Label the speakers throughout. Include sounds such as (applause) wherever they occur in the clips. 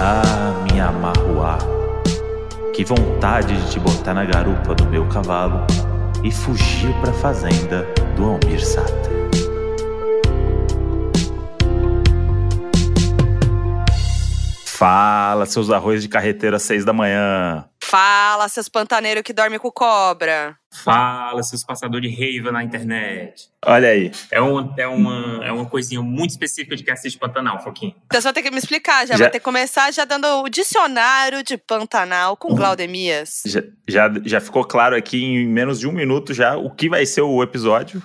Speaker 1: Ah, minha marruá, que vontade de te botar na garupa do meu cavalo e fugir pra fazenda do Almir Sata. Fala, seus arroz de carreteira às seis da manhã.
Speaker 2: Fala, seus pantaneiros que dormem com cobra.
Speaker 3: Fala, seus passadores de raiva na internet.
Speaker 1: Olha aí.
Speaker 3: É, um, é, uma, é uma coisinha muito específica de quem assiste Pantanal, Foquinha.
Speaker 2: Então você vai ter que me explicar, já,
Speaker 1: Já-
Speaker 2: vai ter que começar já dando o dicionário de Pantanal com Glaudemias.
Speaker 1: Já, já, já ficou claro aqui em menos de um minuto já o que vai ser o episódio.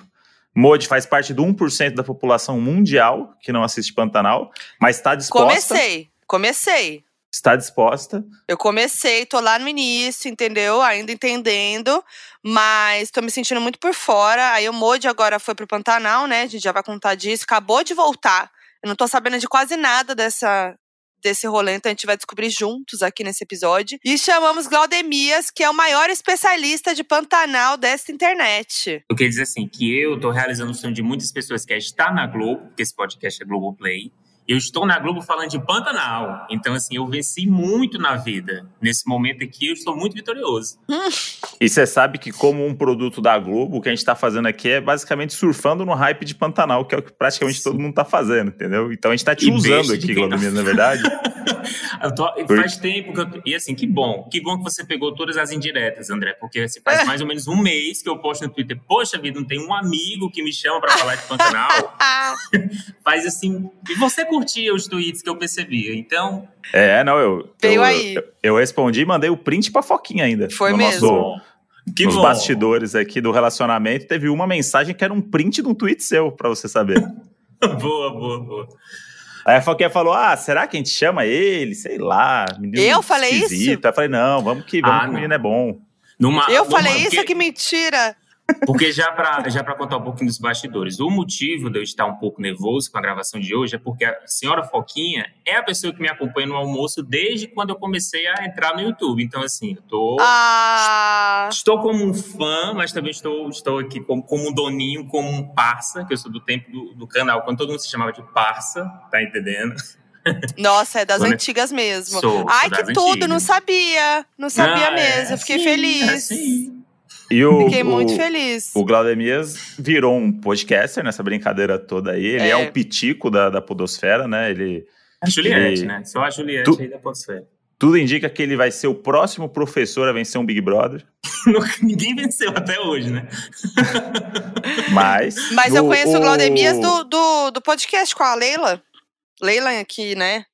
Speaker 1: Modi faz parte do 1% da população mundial que não assiste Pantanal, mas está disposta.
Speaker 2: Comecei, comecei.
Speaker 1: Está disposta.
Speaker 2: Eu comecei, tô lá no início, entendeu? Ainda entendendo, mas tô me sentindo muito por fora. Aí o Modi agora foi pro Pantanal, né? A gente já vai contar disso. Acabou de voltar. Eu não tô sabendo de quase nada dessa desse rolê, então a gente vai descobrir juntos aqui nesse episódio. E chamamos Glaudemias, que é o maior especialista de Pantanal desta internet.
Speaker 3: Eu queria dizer assim, que eu tô realizando o sonho de muitas pessoas que é estar na Globo, porque esse podcast é Globoplay. Eu estou na Globo falando de Pantanal. Então, assim, eu venci muito na vida. Nesse momento aqui, eu estou muito vitorioso. (laughs)
Speaker 1: E você sabe que, como um produto da Globo, o que a gente está fazendo aqui é basicamente surfando no hype de Pantanal, que é o que praticamente todo mundo está fazendo, entendeu? Então a gente está te
Speaker 3: E
Speaker 1: usando aqui,
Speaker 3: quem não.
Speaker 1: Glaudomir, na verdade. (laughs)
Speaker 3: Eu tô- faz tempo que eu tô, E assim, que bom. Que bom que você pegou todas as indiretas, André. Porque assim, faz mais ou menos um mês que eu posto no Twitter. Poxa vida, não tem um amigo que me chama pra falar de Pantanal. (laughs) Faz assim. E você curtia os tweets que eu percebia. Então,
Speaker 1: É, não, eu.
Speaker 2: Veio
Speaker 1: eu,
Speaker 2: aí.
Speaker 1: Eu, eu respondi e mandei o print pra Foquinha ainda.
Speaker 2: Foi
Speaker 1: no
Speaker 2: mesmo.
Speaker 1: Nosso,
Speaker 3: que
Speaker 1: nos
Speaker 3: bom.
Speaker 1: bastidores aqui do relacionamento, teve uma mensagem que era um print de um tweet seu, pra você saber. (laughs)
Speaker 3: boa, boa, boa.
Speaker 1: Aí a Foquinha falou: Ah, será que a gente chama ele? Sei lá. Menino
Speaker 2: Eu falei isso?
Speaker 1: esquisito. Aí eu falei: Não, vamos que vamos
Speaker 3: Ah,
Speaker 1: que o
Speaker 3: não.
Speaker 1: menino é bom.
Speaker 3: Numa-
Speaker 2: eu
Speaker 3: numa-
Speaker 2: falei isso,
Speaker 3: porque-
Speaker 2: que mentira.
Speaker 3: Porque já para já pra contar um pouquinho dos bastidores, o motivo de eu estar um pouco nervoso com a gravação de hoje é porque a senhora Foquinha é a pessoa que me acompanha no almoço desde quando eu comecei a entrar no YouTube. Então, assim, eu tô.
Speaker 2: Ah,
Speaker 3: Estou como um fã, mas também estou, estou aqui como, como um doninho, como um parça, que eu sou do tempo do, do canal, quando todo mundo se chamava de parça, tá entendendo?
Speaker 2: nossa, é das
Speaker 3: Quando-
Speaker 2: antigas mesmo.
Speaker 3: Sou,
Speaker 2: Ai, que tudo,
Speaker 3: antigas.
Speaker 2: não sabia. Não sabia
Speaker 3: Ah, é
Speaker 2: mesmo, eu fiquei feliz.
Speaker 3: é assim.
Speaker 1: E o,
Speaker 2: Fiquei muito
Speaker 1: o,
Speaker 2: feliz.
Speaker 1: O Glaudemias virou um podcaster nessa brincadeira toda aí. Ele é,
Speaker 2: É.
Speaker 1: o pitico da, da podosfera, né? Ele,
Speaker 3: A Juliette,
Speaker 1: E-
Speaker 3: né? Só a Juliette
Speaker 1: Tu-
Speaker 3: aí da Podosfera.
Speaker 1: tudo indica que ele vai ser o próximo professor a vencer um Big Brother. (laughs)
Speaker 3: Ninguém venceu até hoje, né? (laughs)
Speaker 1: Mas.
Speaker 2: Mas eu
Speaker 1: no-
Speaker 2: conheço o Glaudemias do, do, do podcast com a Leila. Leila aqui, né?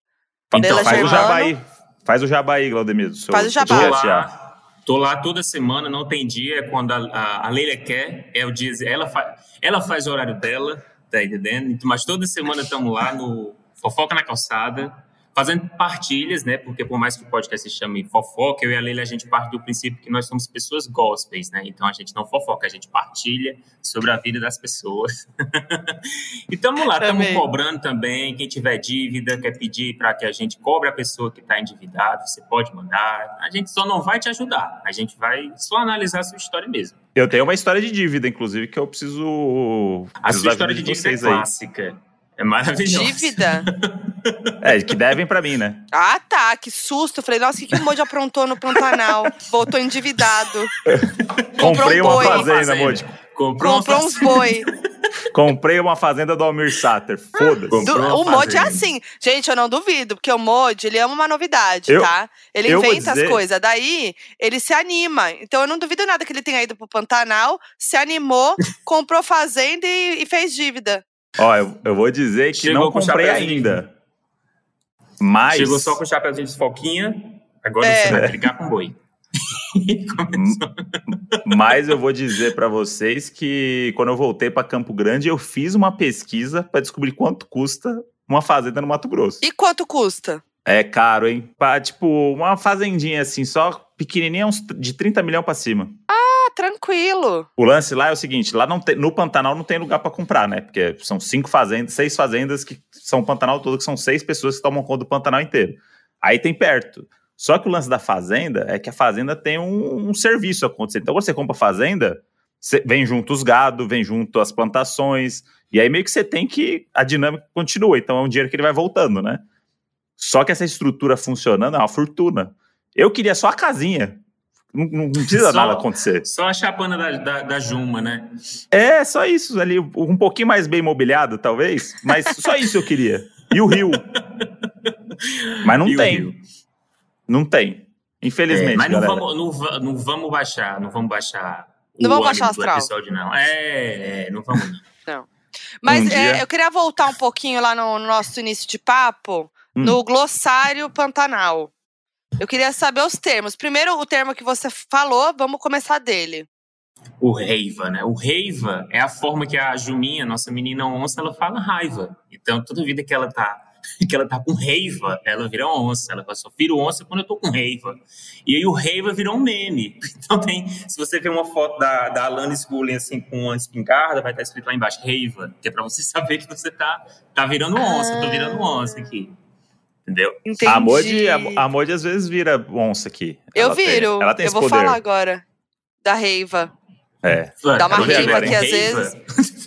Speaker 3: Então,
Speaker 2: Leila
Speaker 1: Faz o
Speaker 2: Germano.
Speaker 1: jabaí. Faz o jabaí, Glaudemias.
Speaker 2: Faz o jabá.
Speaker 3: Tô lá toda semana, não tem dia, é quando a, a, a Leila quer, é o dia, ela, fa, ela faz o horário dela, tá entendendo? Mas toda semana estamos lá no Fofoca na Calçada, fazendo partilhas, né? Porque por mais que o podcast se chame Fofoca, eu e a Leila, a gente parte do princípio que nós somos pessoas gospels, né? Então a gente não fofoca, a gente partilha sobre a vida das pessoas. (laughs) e estamos lá, estamos cobrando também. Quem tiver dívida, quer pedir para que a gente cobre a pessoa que está endividada, você pode mandar. A gente só não vai te ajudar, a gente vai só analisar a sua história mesmo.
Speaker 1: Eu tenho uma história de dívida, inclusive, que eu preciso.
Speaker 3: A sua história de dívida é
Speaker 1: vocês aí.
Speaker 3: É maravilhosa.
Speaker 2: Dívida? (laughs)
Speaker 1: É, que devem pra mim, né?
Speaker 2: Ah, tá. Que susto. Falei, nossa, o que, que o Moji aprontou no Pantanal? Voltou endividado. (laughs)
Speaker 1: Comprei
Speaker 2: um
Speaker 1: uma
Speaker 2: boi.
Speaker 1: fazenda,
Speaker 3: Fazenda.
Speaker 1: Modi.
Speaker 3: Comprou,
Speaker 2: Comprou
Speaker 3: uma
Speaker 2: uns boi. (laughs)
Speaker 1: Comprei uma fazenda do Almir Sater. Foda-se.
Speaker 3: Uma
Speaker 2: o Modi é assim. Gente, eu não duvido, porque o Modi, ele ama uma novidade,
Speaker 1: Eu-
Speaker 2: tá? Ele inventa
Speaker 1: dizer-
Speaker 2: as coisas. Daí, ele se anima. Então, eu não duvido nada que ele tenha ido pro Pantanal, se animou, comprou fazenda e, e fez dívida.
Speaker 1: Ó, eu, eu vou dizer que
Speaker 3: Chegou
Speaker 1: não
Speaker 3: com
Speaker 1: comprei ainda. Mas.
Speaker 3: Chegou só com o chapéuzinho de foquinha, agora
Speaker 2: É.
Speaker 3: você vai brigar com boi. (laughs) Começou.
Speaker 1: Mas eu vou dizer pra vocês que quando eu voltei pra Campo Grande, eu fiz uma pesquisa pra descobrir quanto custa uma fazenda no Mato Grosso.
Speaker 2: E quanto custa?
Speaker 1: É caro, hein? Pra, tipo, uma fazendinha assim, só pequenininha, uns de 30 milhões pra cima.
Speaker 2: Ah, tranquilo.
Speaker 1: O lance lá é o seguinte, lá não tem, no Pantanal não tem lugar pra comprar, né? Porque são cinco fazendas, seis fazendas que são o Pantanal todo, que são seis pessoas que tomam conta do Pantanal inteiro. Aí tem perto. Só que o lance da fazenda é que a fazenda tem um, um serviço acontecendo. Então, quando você compra a fazenda, vem junto os gado, vem junto as plantações, e aí meio que você tem que. A dinâmica continua, então é um dinheiro que ele vai voltando, né? Só que essa estrutura funcionando é uma fortuna. Eu queria só a casinha. Não, não precisa
Speaker 3: Só-
Speaker 1: nada acontecer.
Speaker 3: Só a chapana da, da, da Juma, né?
Speaker 1: É, só isso ali. Um pouquinho mais bem mobiliado, talvez. Mas só isso eu queria. E o Rio. (laughs) Mas não
Speaker 3: E o
Speaker 1: tem. Não tem. Infelizmente,
Speaker 3: É, mas não vamos, não, não vamos baixar, não vamos baixar.
Speaker 2: Não
Speaker 3: o
Speaker 2: vamos baixar
Speaker 3: do
Speaker 2: astral.
Speaker 3: episódio, não. É, é, não vamos. não. (laughs)
Speaker 2: Mas
Speaker 1: Um
Speaker 2: é, eu queria voltar um pouquinho lá no, no nosso início de papo,
Speaker 1: Hum.
Speaker 2: no glossário Pantanal. Eu queria saber os termos. Primeiro, o termo que você falou, vamos começar dele.
Speaker 3: O reiva, né? O reiva é a forma que a Juminha, nossa menina onça, ela fala raiva. Então, toda vida que ela tá (laughs) que ela tá com reiva, ela vira onça. Ela fala, só viro onça quando eu tô com reiva. E aí o reiva virou um meme. (laughs) Então tem, se você ver uma foto da, da Alanis Gullen assim com uma espingarda, vai estar escrito lá embaixo, reiva, que é pra você (laughs) saber que você tá, tá virando onça, eu tô virando onça aqui. Entendeu?
Speaker 2: Entendi.
Speaker 1: A Modi, a, a Modi às vezes vira onça aqui.
Speaker 2: Eu
Speaker 1: Ela tem-
Speaker 2: viro.
Speaker 1: ela tem
Speaker 2: eu
Speaker 1: esse
Speaker 2: vou
Speaker 1: poder.
Speaker 2: falar agora. Da reiva.
Speaker 1: É.
Speaker 3: Dá
Speaker 2: uma
Speaker 1: raiva
Speaker 2: aqui, às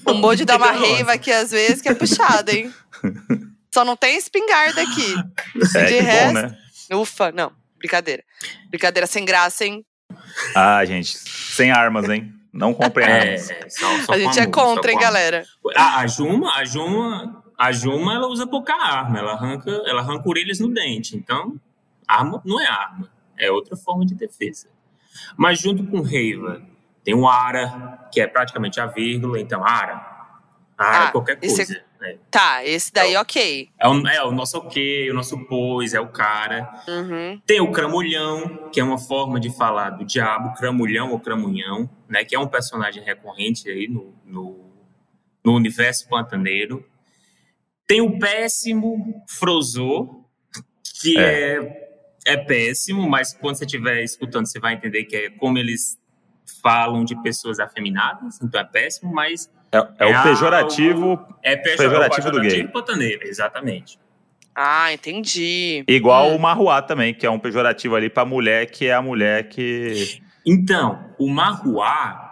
Speaker 2: O Modi dá uma reiva aqui, às vezes, que é puxada, hein? Só não tem espingarda aqui.
Speaker 1: É,
Speaker 2: De
Speaker 1: que
Speaker 2: resto-
Speaker 1: bom, né?
Speaker 2: Ufa, não. Brincadeira. Brincadeira sem graça, hein?
Speaker 1: Ah, gente, sem armas, hein? Não comprem
Speaker 3: É,
Speaker 1: armas.
Speaker 3: é, só, só
Speaker 2: a gente é contra, hein, galera?
Speaker 3: A, a Juma, a Juma, a Juma, ela usa pouca arma, ela arranca, ela arranca orelhas no dente. Então, arma não é arma, é outra forma de defesa. Mas junto com Reiva, tem o Ara, que é praticamente a vírgula, então Ara, Ara
Speaker 2: Ah,
Speaker 3: é qualquer
Speaker 2: esse é-
Speaker 3: coisa. né?
Speaker 2: Tá, esse daí, ok.
Speaker 3: É, o, é o nosso ok, o nosso pois, é o cara.
Speaker 2: Uhum.
Speaker 3: Tem o Cramulhão, que é uma forma de falar do diabo, Cramulhão ou Cramunhão, né? Que é um personagem recorrente aí no, no, no universo pantaneiro. Tem o péssimo Frozô, que é. é péssimo, mas quando você estiver escutando, você vai entender que é como eles falam de pessoas afeminadas, então é péssimo, mas
Speaker 1: É, é
Speaker 3: É
Speaker 1: o pejorativo
Speaker 3: é pejor-
Speaker 1: Pejorativo do
Speaker 3: pejorativo
Speaker 1: gay.
Speaker 3: pantaneiro, exatamente.
Speaker 2: Ah, entendi.
Speaker 1: igual
Speaker 2: Hum.
Speaker 1: o marruá também, que é um pejorativo ali pra mulher, que é a mulher que.
Speaker 3: Então, o marruá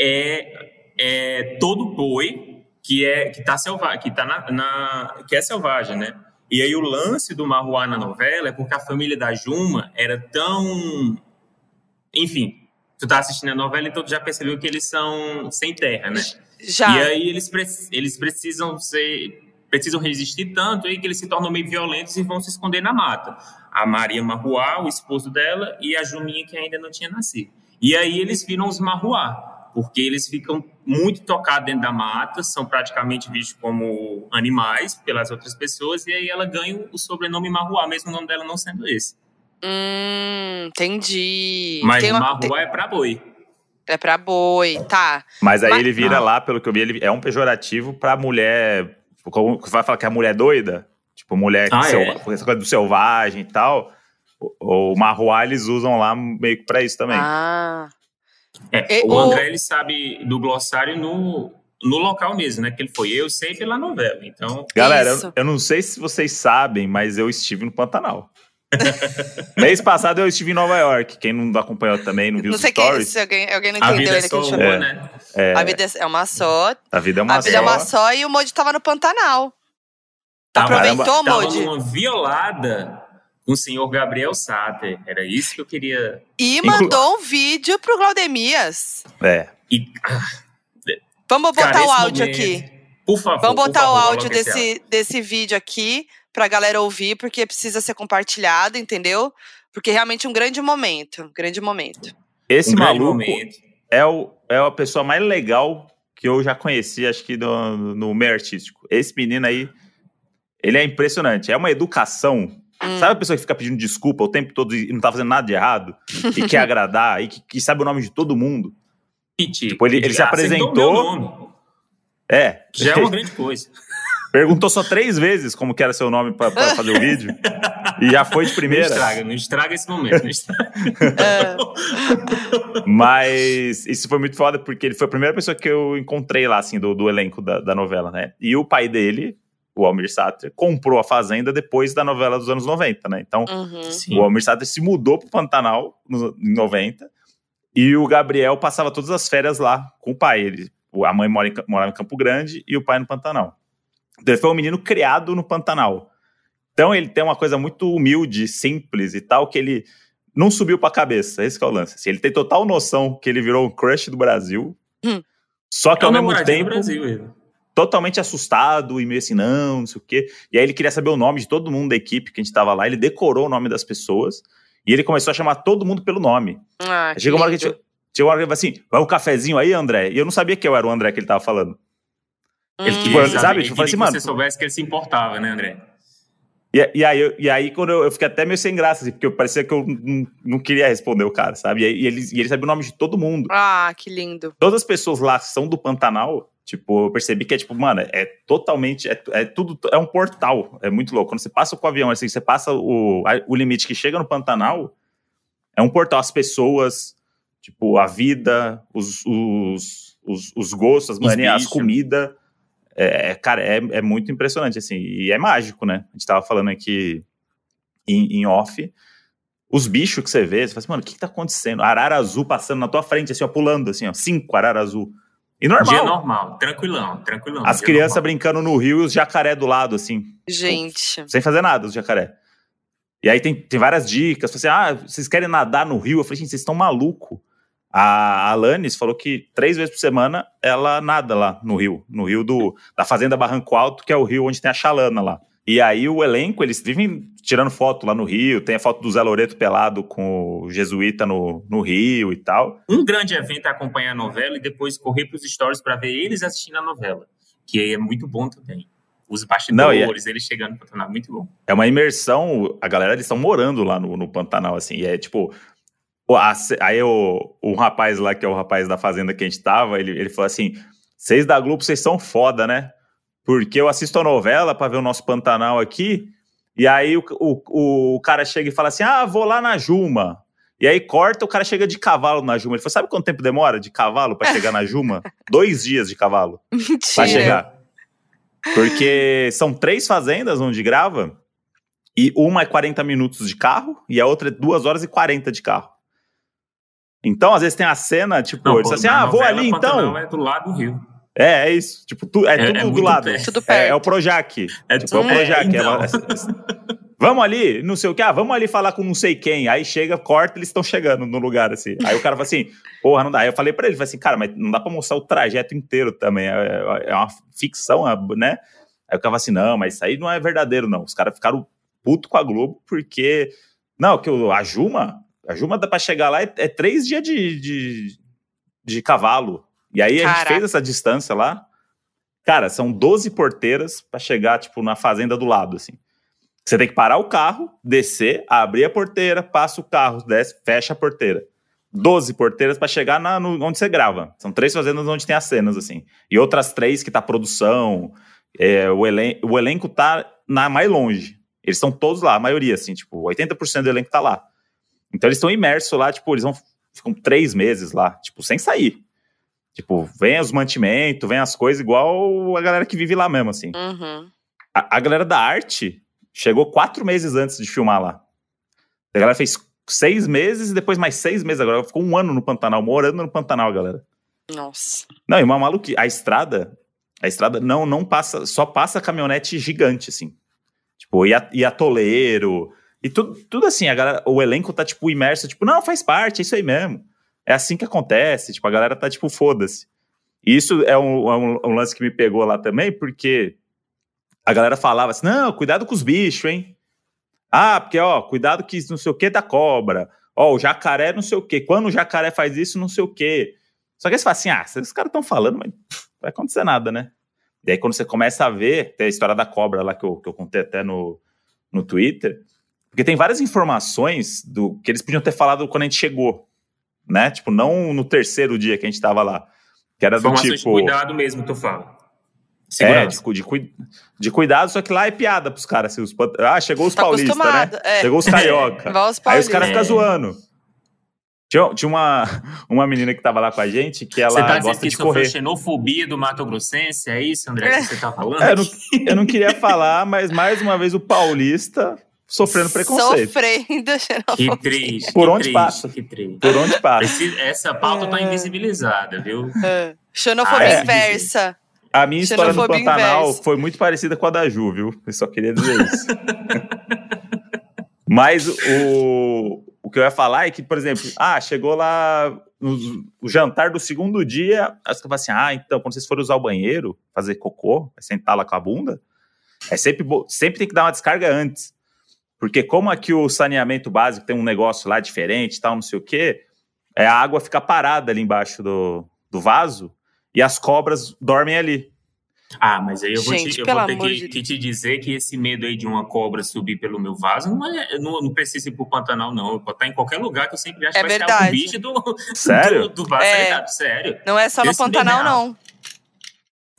Speaker 3: é, é todo boi que é que tá selvagem, que tá na, na- que é selvagem, né? E aí o lance do marruá na novela é porque a família da Juma era tão, enfim, tu tá assistindo a novela então tu já percebeu que eles são sem terra, né?
Speaker 2: Já.
Speaker 3: E aí eles, pre- eles precisam ser precisam resistir tanto aí que eles se tornam meio violentos e vão se esconder na mata. A Maria Marruá, o esposo dela, e a Juminha que ainda não tinha nascido. E aí eles viram os Marruá, porque eles ficam muito tocados dentro da mata, são praticamente vistos como animais pelas outras pessoas, e aí ela ganha o sobrenome Marruá, mesmo o nome dela não sendo esse.
Speaker 2: Hum, entendi.
Speaker 3: Mas
Speaker 2: Tem uma-
Speaker 3: Marruá é pra boi.
Speaker 2: É pra boi, tá.
Speaker 1: Mas aí
Speaker 2: Mas-
Speaker 1: ele vira
Speaker 3: Não.
Speaker 1: lá, pelo que eu vi, ele é um pejorativo pra mulher. Vai falar que a mulher é doida? Tipo, mulher
Speaker 3: Ah,
Speaker 1: selva-
Speaker 3: é?
Speaker 1: essa coisa do selvagem e tal. O, o marruá eles usam lá meio que pra isso também.
Speaker 2: Ah.
Speaker 3: É,
Speaker 2: E
Speaker 3: o
Speaker 2: o-
Speaker 3: André ele sabe do glossário no, no local mesmo, né? Que ele foi. Eu sei pela novela. Então,
Speaker 1: Galera, eu, eu não sei se vocês sabem, mas eu estive no Pantanal. (laughs) Mês passado eu estive em Nova York. Quem não acompanhou também, não viu
Speaker 2: Não
Speaker 1: os
Speaker 2: sei quem,
Speaker 1: stories.
Speaker 2: se alguém, alguém não
Speaker 3: a
Speaker 2: entendeu
Speaker 3: vida é
Speaker 2: ainda que
Speaker 3: só
Speaker 2: a gente chamou.
Speaker 1: É.
Speaker 3: né?
Speaker 1: É,
Speaker 2: A vida é uma só.
Speaker 1: a vida é uma
Speaker 2: a vida é
Speaker 1: só.
Speaker 2: uma só e o Modi tava no Pantanal.
Speaker 3: Tava-
Speaker 2: Aproveitou,
Speaker 3: Tava
Speaker 2: Modi?
Speaker 3: numa violada com o senhor Gabriel Sater. Era isso que eu queria.
Speaker 2: E
Speaker 1: Inclu-
Speaker 2: mandou um vídeo pro Glaudemias.
Speaker 1: É.
Speaker 3: E,
Speaker 2: Vamos botar
Speaker 3: cara,
Speaker 2: o áudio
Speaker 3: momento-
Speaker 2: aqui.
Speaker 3: Por favor.
Speaker 2: Vamos botar
Speaker 3: favor,
Speaker 2: o áudio desse, desse vídeo aqui pra galera ouvir, porque precisa ser compartilhado, entendeu? Porque realmente é um grande momento. Um grande momento.
Speaker 1: Esse
Speaker 3: Um
Speaker 1: maluco
Speaker 3: momento.
Speaker 1: é, o, é a pessoa mais legal que eu já conheci, acho que no, no meio artístico. Esse menino aí, ele é impressionante. É uma educação.
Speaker 2: Hum.
Speaker 1: Sabe a pessoa que fica pedindo desculpa o tempo todo e não tá fazendo nada de errado? e quer (laughs) agradar, e que, que sabe o nome de todo mundo?
Speaker 3: Piti,
Speaker 1: Tipo, ele- ele se apresentou-
Speaker 3: meu nome.
Speaker 1: É.
Speaker 3: Já é uma (laughs) grande coisa.
Speaker 1: Perguntou só três vezes como que era seu nome pra, pra fazer o (laughs) vídeo. e já foi de
Speaker 3: Não
Speaker 1: primeira.
Speaker 3: estraga, não estraga esse momento. Não estraga.
Speaker 2: É.
Speaker 1: Mas isso foi muito foda, porque ele foi a primeira pessoa que eu encontrei lá, assim, do, do elenco da, da novela, né? E o pai dele, o Almir Sater, comprou a fazenda depois da novela dos anos 90, né? Então,
Speaker 2: Uhum.
Speaker 1: O Almir Sater se mudou pro Pantanal no, em 90 e o Gabriel passava todas as férias lá com o pai. Ele, a mãe mora em, morava em Campo Grande e o pai no Pantanal. Então, ele foi um menino criado no Pantanal. Então ele tem uma coisa muito humilde, simples e tal, que ele não subiu pra cabeça. Esse é o lance. Assim, ele tem total noção que ele virou um crush do Brasil.
Speaker 2: Hum.
Speaker 1: Só que
Speaker 3: É
Speaker 1: ao mesmo tempo,
Speaker 3: do Brasil, ele.
Speaker 1: Totalmente assustado e meio assim, não, não sei o quê. E aí ele queria saber o nome de todo mundo da equipe que a gente tava lá. Ele decorou o nome das pessoas e ele começou a chamar todo mundo pelo nome.
Speaker 2: Ah,
Speaker 1: Chegou uma hora que ele, chegou uma hora que ele falou assim: vai um cafezinho aí, André? E eu não sabia que eu era o André que ele tava falando. ele
Speaker 2: Hum.
Speaker 1: tipo,
Speaker 3: Ele
Speaker 1: sabe,
Speaker 3: sabe,
Speaker 1: tipo,
Speaker 3: ele
Speaker 1: falei assim, mano-
Speaker 3: você soubesse que ele se importava, né, André?
Speaker 1: E, e aí, eu- e aí quando eu, eu fiquei até meio sem graça, assim, porque eu parecia que eu não, não queria responder o cara, sabe? E, e ele, e ele sabia o nome de todo mundo.
Speaker 2: Ah, que lindo.
Speaker 1: Todas as pessoas lá são do Pantanal. Tipo, eu percebi que é tipo, mano, é totalmente. É, é tudo. É um portal. É muito louco. Quando você passa com o avião, assim, você passa o, o limite que chega no Pantanal, é um portal. As pessoas, tipo, a vida, os, os, os, os gostos, as manias, as comidas. É, é, cara, é, é muito impressionante, assim. E é mágico, né? A gente tava falando aqui em, em off. Os bichos que você vê, você fala assim, mano, o que, que tá acontecendo? Arara azul passando na tua frente, assim, ó, pulando, assim, ó, cinco arara azul. E normal.
Speaker 3: Dia normal, tranquilão, tranquilão.
Speaker 1: As crianças
Speaker 3: normal.
Speaker 1: brincando no rio e os jacaré do lado, assim,
Speaker 2: Gente.
Speaker 1: sem fazer nada, os jacaré. E aí tem, tem várias dicas. Assim, ah, vocês querem nadar no rio? Eu falei, gente, vocês estão maluco. A Alanis falou que três vezes por semana ela nada lá no rio, no rio do, da Fazenda Barranco Alto, que é o rio onde tem a chalana lá. E aí o elenco, eles vivem tirando foto lá no rio, tem a foto do Zé Loreto pelado com o jesuíta no, no rio e tal.
Speaker 3: Um grande evento é acompanhar a novela e depois correr para os stories para ver eles assistindo a novela, que é muito bom também. Os
Speaker 1: Não, é-
Speaker 3: bastidores, eles chegando no Pantanal, muito bom.
Speaker 1: É uma imersão, a galera eles estão morando lá no, no Pantanal, assim, e é tipo. O- aí o, um rapaz lá, que é o rapaz da fazenda que a gente tava, ele, ele falou assim: vocês da Globo, vocês são foda, né? Porque eu assisto a novela pra ver o nosso Pantanal aqui, e aí o, o, o cara chega e fala assim: ah, vou lá na Juma. E aí corta, o cara chega de cavalo na Juma. Ele falou: sabe quanto tempo demora de cavalo pra chegar na Juma? (laughs) Dois dias de cavalo pra
Speaker 2: Mentira.
Speaker 1: chegar. Porque são três fazendas onde grava, e uma é 40 minutos de carro, e a outra é 2 horas e 40 de carro. Então, às vezes tem a cena, tipo,
Speaker 3: Não,
Speaker 1: eles assim, ah, vou ali então.
Speaker 3: Pantanal é do lado do rio.
Speaker 1: É, é isso. Tipo, tu- é,
Speaker 3: É-
Speaker 1: tudo
Speaker 3: é
Speaker 1: do lado.
Speaker 3: perto.
Speaker 2: Tudo
Speaker 1: É,
Speaker 2: perto.
Speaker 1: é o Projac.
Speaker 3: É,
Speaker 1: Tipo, é o Projac. é
Speaker 3: então.
Speaker 1: uma- vamos ali, não sei o que, ah, vamos ali falar com não sei quem. Aí chega, corta, eles estão chegando no lugar, assim. Aí o cara fala assim, porra, não dá. Aí eu falei pra ele, falei assim, cara, mas não dá pra mostrar o trajeto inteiro também. É, é uma ficção, né? Aí o cara fala assim, não, mas isso aí não é verdadeiro, não. Os caras ficaram puto com a Globo, porque. Não, que o- a Juma, a Juma dá pra chegar lá, é, é três dias de, de, de cavalo. E aí a gente
Speaker 2: Caraca.
Speaker 1: fez essa distância lá. Cara, são 12 porteiras pra chegar, tipo, na fazenda do lado, assim. Você tem que parar o carro, descer, abrir a porteira, passa o carro, desce, fecha a porteira. 12 porteiras pra chegar na, no- onde você grava. São três fazendas onde tem as cenas, assim. E outras três que tá produção. é, o, elen o elenco tá na mais longe. Eles estão todos lá, a maioria, assim, tipo, 80% do elenco tá lá. Então eles estão imersos lá, tipo, eles vão ficam três meses lá, tipo, sem sair. Tipo, vem os mantimentos, vem as coisas, igual a galera que vive lá mesmo, assim.
Speaker 2: Uhum.
Speaker 1: A, a galera da arte chegou quatro meses antes de filmar lá. A galera fez seis meses e depois mais seis meses agora. Ficou um ano no Pantanal, morando no Pantanal, galera.
Speaker 2: Nossa.
Speaker 1: Não, e uma maluquice. A estrada, a estrada não, não passa, só passa caminhonete gigante, assim. Tipo, e, a, e atoleiro, e tudo, tudo assim, a galera, o elenco tá, tipo, imerso, tipo, não, faz parte, é isso aí mesmo. É assim que acontece, tipo, a galera tá, tipo, foda-se. E isso é um, é um- um lance que me pegou lá também, porque a galera falava assim, não, cuidado com os bichos, hein? Ah, porque, ó, cuidado que não sei o que da cobra. Ó, o jacaré não sei o que. Quando o jacaré faz isso, não sei o que. Só que aí você fala assim, ah, esses caras estão falando, mas não (laughs) vai acontecer nada, né? E aí quando você começa a ver, tem a história da cobra lá que eu, que eu contei até no, no Twitter, porque tem várias informações do que eles podiam ter falado quando a gente chegou, né? Tipo, não no terceiro dia que a gente tava lá. Que era do tipo...
Speaker 3: de cuidado mesmo, tu fala.
Speaker 1: É,
Speaker 3: Segurança.
Speaker 1: de, cu- de, cui- de cuidado, só que lá é piada pros caras. Assim, os ah, chegou os
Speaker 2: Tá
Speaker 1: paulistas, né?
Speaker 2: acostumado, é.
Speaker 1: Chegou os (laughs) carioca.
Speaker 2: Os
Speaker 1: Aí os caras ficam
Speaker 3: É.
Speaker 1: zoando. Tinha, tinha uma, (laughs) uma menina que tava lá com a gente que ela
Speaker 3: Você tá dizendo
Speaker 1: gosta
Speaker 3: que
Speaker 1: de
Speaker 3: sofreu
Speaker 1: correr.
Speaker 3: xenofobia do Mato Grossense? É isso, André, que você tá falando?
Speaker 1: É, eu, não, eu não queria falar, mas mais uma vez o paulista sofrendo preconceito.
Speaker 2: Sofrendo
Speaker 3: Que
Speaker 2: xenofobia.
Speaker 3: triste.
Speaker 1: Por
Speaker 3: que
Speaker 1: onde
Speaker 3: triste,
Speaker 1: passa.
Speaker 3: Que triste.
Speaker 1: Por onde passa.
Speaker 3: Esse- essa pauta tá
Speaker 2: É.
Speaker 3: invisibilizada, viu?
Speaker 2: É. Xenofobia
Speaker 1: Ah, é.
Speaker 2: inversa.
Speaker 1: A minha história no Pantanal
Speaker 2: inversa.
Speaker 1: foi muito parecida com a da Ju, viu? Eu só queria dizer isso. (laughs) Mas o, o que eu ia falar é que, por exemplo, ah, chegou lá no, o jantar do segundo dia, aí você fala assim, ah, então, quando vocês forem usar o banheiro, fazer cocô, sentar lá com a bunda, é sempre, sempre tem que dar uma descarga antes. Porque como aqui o saneamento básico tem um negócio lá diferente, tal, não sei o quê, é, a água fica parada ali embaixo do, do vaso e as cobras dormem ali.
Speaker 3: Ah, mas aí eu vou,
Speaker 2: Gente,
Speaker 3: te, eu vou ter que,
Speaker 2: de
Speaker 3: que te dizer que esse medo aí de uma cobra subir pelo meu vaso não, é, não, não precisa ir pro Pantanal, não. Eu posso estar em qualquer lugar que eu sempre acho
Speaker 2: É
Speaker 3: que vai ser
Speaker 2: verdade.
Speaker 3: algum bicho (laughs) do,
Speaker 1: Sério?
Speaker 3: do, do vaso
Speaker 2: É.
Speaker 3: sanitário. Sério.
Speaker 2: Não é só no Pantanal,
Speaker 3: é
Speaker 2: não.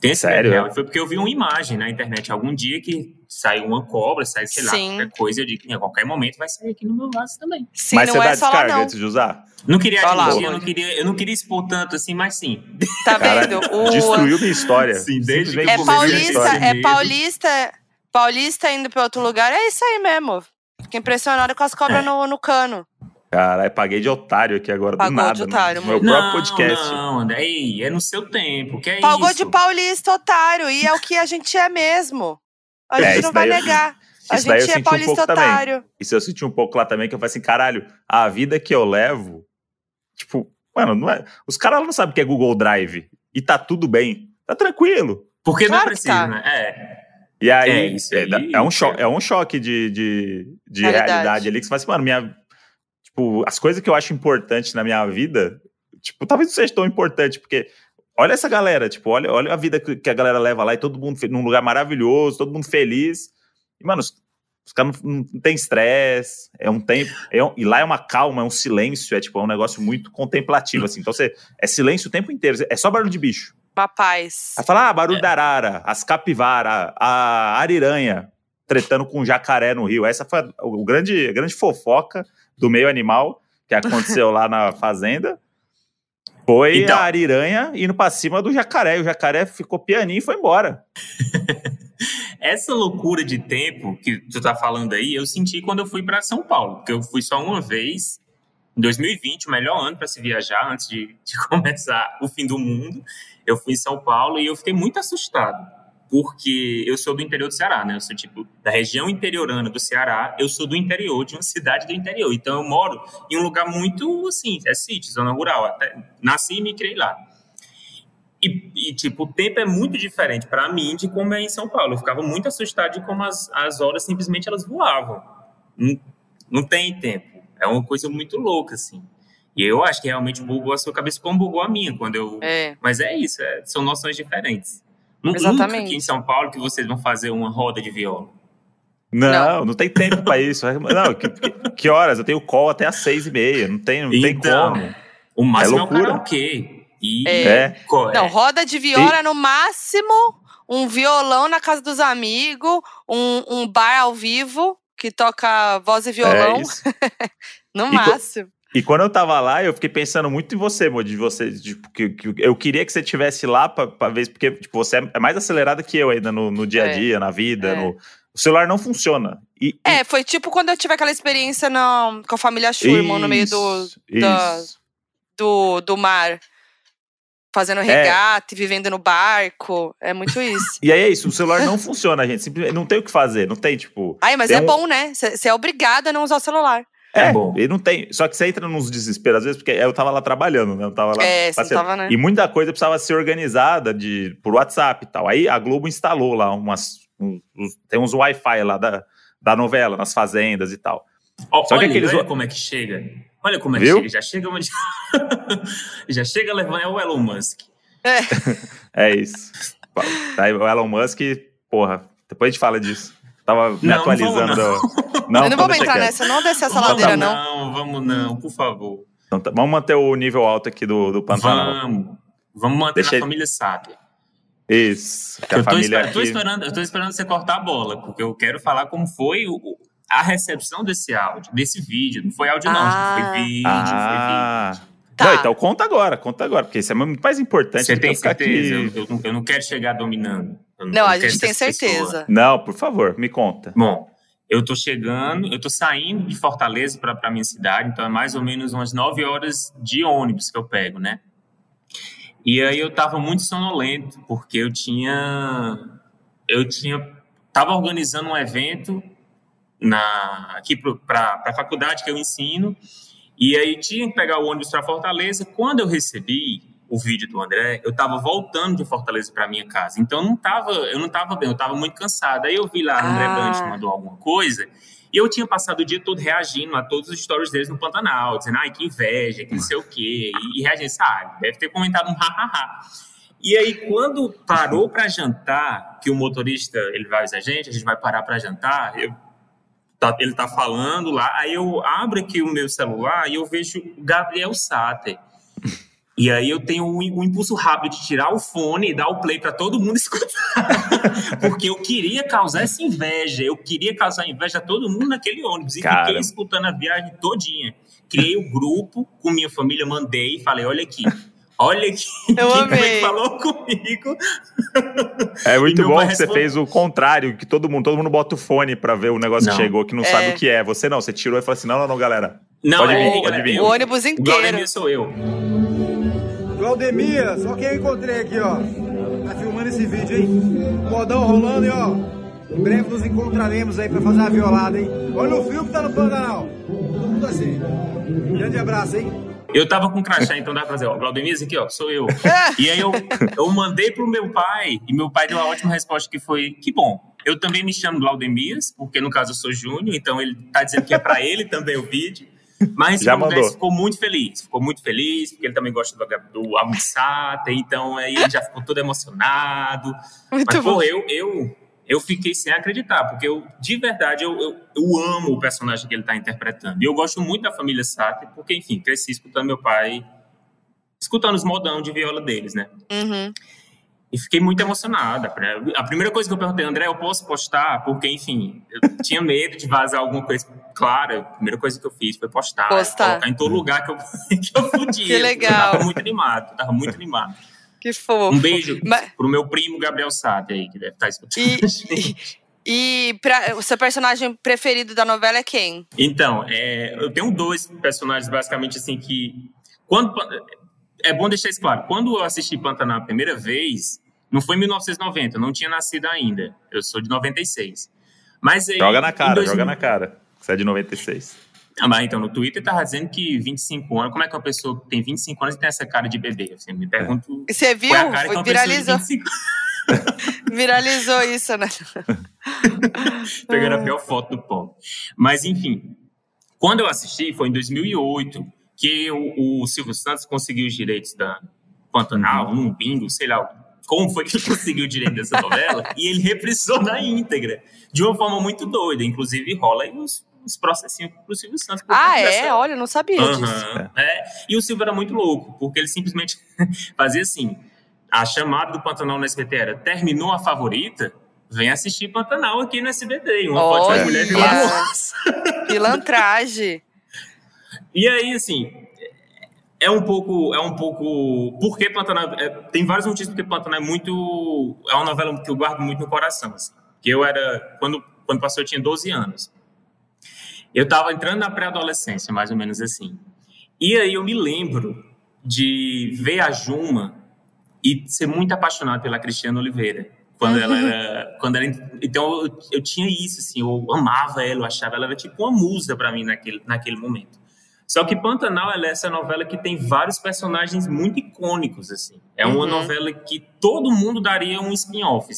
Speaker 3: Tem esse
Speaker 1: Sério?
Speaker 3: real. Foi porque eu vi uma imagem na internet algum dia que saiu uma cobra, sai, sei lá,
Speaker 2: Sim.
Speaker 3: qualquer coisa. Eu digo que a qualquer momento vai sair aqui no meu vaso também.
Speaker 2: Sim,
Speaker 1: Mas
Speaker 2: não
Speaker 1: você
Speaker 2: é
Speaker 1: dá
Speaker 2: só lá,
Speaker 1: descarga
Speaker 2: não.
Speaker 1: antes de usar?
Speaker 3: Não queria admitir, eu não queria, eu não queria expor tanto assim, mas sim.
Speaker 2: Tá
Speaker 1: Cara,
Speaker 2: vendo? O...
Speaker 1: Destruiu minha história.
Speaker 3: Sim, desde que
Speaker 2: É
Speaker 3: eu
Speaker 2: paulista, é paulista, paulista indo pra outro lugar, é isso aí mesmo. Fiquei impressionada com as cobras
Speaker 3: É.
Speaker 2: no, no cano.
Speaker 1: Caralho, paguei de otário aqui agora,
Speaker 2: Pagou
Speaker 1: do nada.
Speaker 2: de otário,
Speaker 1: no meu
Speaker 2: mano.
Speaker 1: próprio podcast.
Speaker 3: Não, André, ei, é no seu tempo, que é
Speaker 2: Pagou
Speaker 3: isso?
Speaker 2: de paulista, otário, e é o que a gente é mesmo. A
Speaker 1: É,
Speaker 2: gente
Speaker 1: isso
Speaker 2: não vai
Speaker 1: eu-
Speaker 2: negar. A
Speaker 1: isso daí eu
Speaker 2: gente é
Speaker 1: senti um
Speaker 2: paulista
Speaker 1: pouco também.
Speaker 2: otário.
Speaker 1: Isso eu senti um pouco lá também, que eu falei assim, caralho, a vida que eu levo, tipo, mano, não é, os caras não sabem o que é Google Drive. E tá tudo bem. Tá tranquilo.
Speaker 3: Porque não
Speaker 2: Claro que
Speaker 3: precisa,
Speaker 2: tá.
Speaker 3: né? É.
Speaker 1: E aí,
Speaker 3: É, isso
Speaker 1: é,
Speaker 3: aí,
Speaker 1: é um choque,
Speaker 3: é.
Speaker 1: é um choque de, de, de
Speaker 2: Realidade.
Speaker 1: realidade. ali que você fala assim, mano, minha. Tipo, as coisas que eu acho importantes na minha vida, tipo, talvez não seja tão importante, porque olha essa galera, tipo, olha, olha a vida que, que a galera leva lá e todo mundo num lugar maravilhoso, todo mundo feliz. E, mano, os, os caras não, não tem estresse, é um tempo. é um- e lá é uma calma, é um silêncio, é tipo, é um negócio muito contemplativo, assim. Então você. É silêncio o tempo inteiro, é só barulho de bicho.
Speaker 2: Paz.
Speaker 1: Aí fala, ah, barulho
Speaker 3: É.
Speaker 1: da arara, as capivara, a ariranha tretando com um jacaré no rio. Essa foi a, o grande, a grande fofoca do meio animal que aconteceu lá na fazenda. Foi
Speaker 3: Então.
Speaker 1: a ariranha indo pra cima do jacaré. O jacaré ficou pianinho e foi embora. (laughs)
Speaker 3: Essa loucura de tempo que tu tá falando aí, eu senti quando eu fui para São Paulo, porque eu fui só uma vez em 2020, o melhor ano para se viajar antes de, de (laughs) começar o fim do mundo. Eu fui em São Paulo e eu fiquei muito assustado, porque eu sou do interior do Ceará, né? Eu sou tipo da região interiorana do Ceará, eu sou do interior de uma cidade do interior. Então eu moro em um lugar muito assim, é sítio, zona rural, até nasci e me criei lá. E, e, tipo, o tempo é muito diferente para mim de como é em São Paulo. Eu ficava muito assustado de como as, as horas simplesmente elas voavam. Não, não tem tempo. É uma coisa muito louca, assim. E eu acho que realmente bugou a sua cabeça como bugou a minha quando eu.
Speaker 2: É.
Speaker 3: Mas é isso, é- são noções diferentes.
Speaker 2: Exatamente.
Speaker 3: Nunca aqui em São Paulo que vocês vão fazer uma roda de viola.
Speaker 1: Não, não, tem tempo pra isso. Não, que, que- horas? Eu tenho call até às seis e meia. Não tem, não tem
Speaker 3: Então,
Speaker 1: como.
Speaker 3: O máximo é, o
Speaker 1: loucura.
Speaker 3: karaokê. E
Speaker 1: É.
Speaker 3: co-
Speaker 2: Não, roda de viola no máximo, um violão na casa dos amigos, um, um bar ao vivo que toca voz e violão,
Speaker 1: É (laughs)
Speaker 2: no
Speaker 1: co-
Speaker 2: máximo.
Speaker 1: E quando eu tava lá, eu fiquei pensando muito em você, Mo, de você, tipo, que, que eu queria que você tivesse lá pra, pra ver, porque tipo, você é mais acelerada que eu ainda no, no dia a
Speaker 2: É.
Speaker 1: dia, na vida.
Speaker 2: É.
Speaker 1: no- o celular não funciona. E, e-
Speaker 2: É, foi tipo quando eu tive aquela experiência no- com a família Schurman no meio do, da- do, do mar. Fazendo regata e vivendo no barco. É muito isso. (laughs)
Speaker 1: E aí é isso, o celular não funciona, gente. Simplesmente não tem o que fazer, não tem, tipo.
Speaker 2: Ai, mas é
Speaker 1: um-
Speaker 2: bom, né? Você é obrigado a não usar o celular.
Speaker 3: É
Speaker 1: É,
Speaker 3: bom.
Speaker 1: E não tem. Só que você entra nos desesperos, às vezes, porque eu tava lá trabalhando, né? Eu tava lá.
Speaker 2: É, você tava, né?
Speaker 1: E muita coisa precisava ser organizada de, por WhatsApp e tal. Aí a Globo instalou lá umas. um- tem uns Wi-Fi lá da, da novela, nas fazendas e tal.
Speaker 3: Ó,
Speaker 1: Só que
Speaker 3: olha,
Speaker 1: aqueles-
Speaker 3: olha como é que chega. Olha como é que
Speaker 1: Viu?
Speaker 3: chega. Já chega onde. (laughs) Já chega levando. É o Elon Musk.
Speaker 1: É (laughs) isso. Tá aí o Elon Musk, porra, depois a gente fala disso. Tava me
Speaker 3: Não, não
Speaker 1: atualizando.
Speaker 3: vamos,
Speaker 1: Não,
Speaker 2: eu não vou
Speaker 1: deixa
Speaker 2: entrar
Speaker 1: quieto.
Speaker 2: nessa, não descer essa
Speaker 3: Vamos
Speaker 2: ladeira,
Speaker 3: não.
Speaker 2: não.
Speaker 3: vamos não, por favor.
Speaker 1: Então tá, vamos manter o nível alto aqui do, do Pantanal.
Speaker 3: Vamos. Vamos manter
Speaker 1: Deixa
Speaker 3: na família sábia.
Speaker 1: Isso. Que a
Speaker 3: Eu tô,
Speaker 1: família
Speaker 3: esper- eu tô
Speaker 1: aqui.
Speaker 3: esperando, eu tô esperando você cortar a bola, porque eu quero falar como foi o- a recepção desse áudio, desse vídeo. Não foi áudio, não,
Speaker 2: Ah.
Speaker 3: gente, foi vídeo,
Speaker 1: Ah.
Speaker 2: Tá.
Speaker 1: Não, então conta agora, conta agora, porque isso é muito mais
Speaker 3: foi
Speaker 1: importante
Speaker 3: vídeo. Você tem certeza?
Speaker 1: aqui.
Speaker 3: Eu, eu não, eu não quero chegar dominando. Eu
Speaker 2: Não, a gente tem
Speaker 3: essa pessoa.
Speaker 2: certeza.
Speaker 1: Não, por favor, me conta.
Speaker 3: Bom, eu tô chegando, eu tô saindo de Fortaleza para minha cidade, então é mais ou menos umas 9 horas de ônibus que eu pego, né? E aí eu tava muito sonolento, porque eu tinha. Eu tinha. Tava organizando um evento na, aqui para a faculdade que eu ensino, e aí tinha que pegar o ônibus para Fortaleza. Quando eu recebi o vídeo do André, eu estava voltando de Fortaleza para minha casa. Então não tava, eu não estava bem, eu estava muito cansado. Aí eu vi lá, o André ah. Brandt mandou alguma coisa, e eu tinha passado o dia todo reagindo a todos os stories deles no Pantanal, dizendo, ai, que inveja, que não sei o quê, e, e reagindo, sabe, deve ter comentado um ha-ha-ha. E aí, quando parou para jantar, que o motorista, ele vai avisar a gente, a gente vai parar para jantar, eu, tá, ele tá falando lá, aí eu abro aqui o meu celular e eu vejo Gabriel Sater. E aí eu tenho um, um, impulso rápido de tirar o fone e dar o play para todo mundo (laughs) escutar. Porque eu queria causar essa inveja, eu queria causar inveja a todo mundo naquele ônibus. E Cara. fiquei escutando a viagem todinha. Criei o um grupo com minha família, mandei e falei, olha aqui, Olha aqui, (laughs)
Speaker 2: eu quem amei.
Speaker 3: falou comigo.
Speaker 1: É muito bom que você fez o contrário, que todo mundo, todo mundo bota o fone para ver o negócio não. que chegou, que não é. sabe o que é. Você não, você tirou e falou assim: não, não, não, galera.
Speaker 3: Não,
Speaker 1: pode
Speaker 3: é,
Speaker 1: vir, pode vir.
Speaker 2: O ônibus inteiro.
Speaker 3: O sou eu.
Speaker 4: Claudemir, só quem eu encontrei aqui, ó. Tá filmando esse vídeo, hein? Modão rolando e ó. Em breve nos encontraremos aí pra fazer uma violada, hein? Olha o fio que tá no. Todo mundo assim. Grande abraço, hein?
Speaker 3: Eu tava com crachá, então dá pra fazer, ó, Claudemir, aqui, ó, sou eu. e aí eu, eu mandei pro meu pai, e meu pai deu uma ótima resposta que foi, que bom. Eu também me chamo Glaudemias, porque no caso eu sou Júnior, então ele tá dizendo que é para ele também o vídeo. Mas Já mandou. ficou muito feliz, ficou muito feliz, porque ele também gosta do, do Almissata, então aí ele já ficou todo emocionado. Muito Mas, bom. pô, eu, eu, eu fiquei sem acreditar, porque eu, de verdade, eu, eu, eu amo o personagem que ele está interpretando. E eu gosto muito da família Sata, porque, enfim, cresci escutando meu pai, escutando os modão de viola deles, né?
Speaker 2: Uhum.
Speaker 3: E fiquei muito emocionada. A primeira coisa que eu perguntei, André, eu posso postar? Porque, enfim, eu tinha medo de vazar alguma coisa. Claro, a primeira coisa que eu fiz foi postar.
Speaker 2: Postar.
Speaker 3: Colocar em todo lugar que eu, (laughs) que eu podia.
Speaker 2: que legal.
Speaker 3: Eu tava muito animado, tava muito animado. (laughs)
Speaker 2: Que fofo.
Speaker 3: Um beijo Mas... pro meu primo Gabriel Sade aí, que deve estar tá escutando.
Speaker 2: E, e, e pra, o seu personagem preferido da novela é quem?
Speaker 3: Então, é, eu tenho dois personagens, basicamente, assim, que... Quando, é bom deixar isso claro. Quando eu assisti Pantanal a primeira vez, não foi em 1990, eu não tinha nascido ainda. Eu sou de 96. Mas aí,
Speaker 1: joga na cara, 2000... joga na cara. Você é de 96.
Speaker 3: Ah, mas então, no Twitter tá dizendo que 25 anos, como é que uma pessoa que tem 25 anos e tem essa cara de bebê? Assim, me pergunto.
Speaker 2: E você viu?
Speaker 3: a cara viralizou. (laughs)
Speaker 2: viralizou isso, né? (laughs)
Speaker 3: Pegando a pior foto do povo. Mas, enfim, quando eu assisti, foi em 2008, que o, o Silvio Santos conseguiu os direitos da Pantanal, uhum. um bingo, sei lá como foi que ele (laughs) conseguiu o direito dessa novela, e ele reprisou na íntegra, de uma forma muito doida. Inclusive, rola aí uns, processinhos pro Silvio Santos.
Speaker 2: Ah, é? Olha, não sabia uhum, disso.
Speaker 3: É. E o Silvio era muito louco, porque ele simplesmente (laughs) fazia assim, a chamada do Pantanal no SBT era, terminou a favorita, vem assistir Pantanal aqui no SBT. Uma foto de mulher (laughs)
Speaker 2: Pilantragem.
Speaker 3: E aí, assim, é um pouco, é um pouco, porque Pantanal, é, tem vários motivos porque Pantanal é muito, é uma novela que eu guardo muito no coração, assim, que eu era, quando, quando passou eu tinha 12 anos, eu estava entrando na pré-adolescência, mais ou menos assim, e aí eu me lembro de ver a Juma e ser muito apaixonado pela Cristiana Oliveira, quando uhum. ela era, (laughs) quando ela, então eu, eu tinha isso, assim, eu amava ela, eu achava ela era tipo uma musa para mim naquele, naquele momento. Só que Pantanal é essa novela que tem vários personagens muito icônicos, assim. É uma uhum. novela que todo mundo daria um spin-off.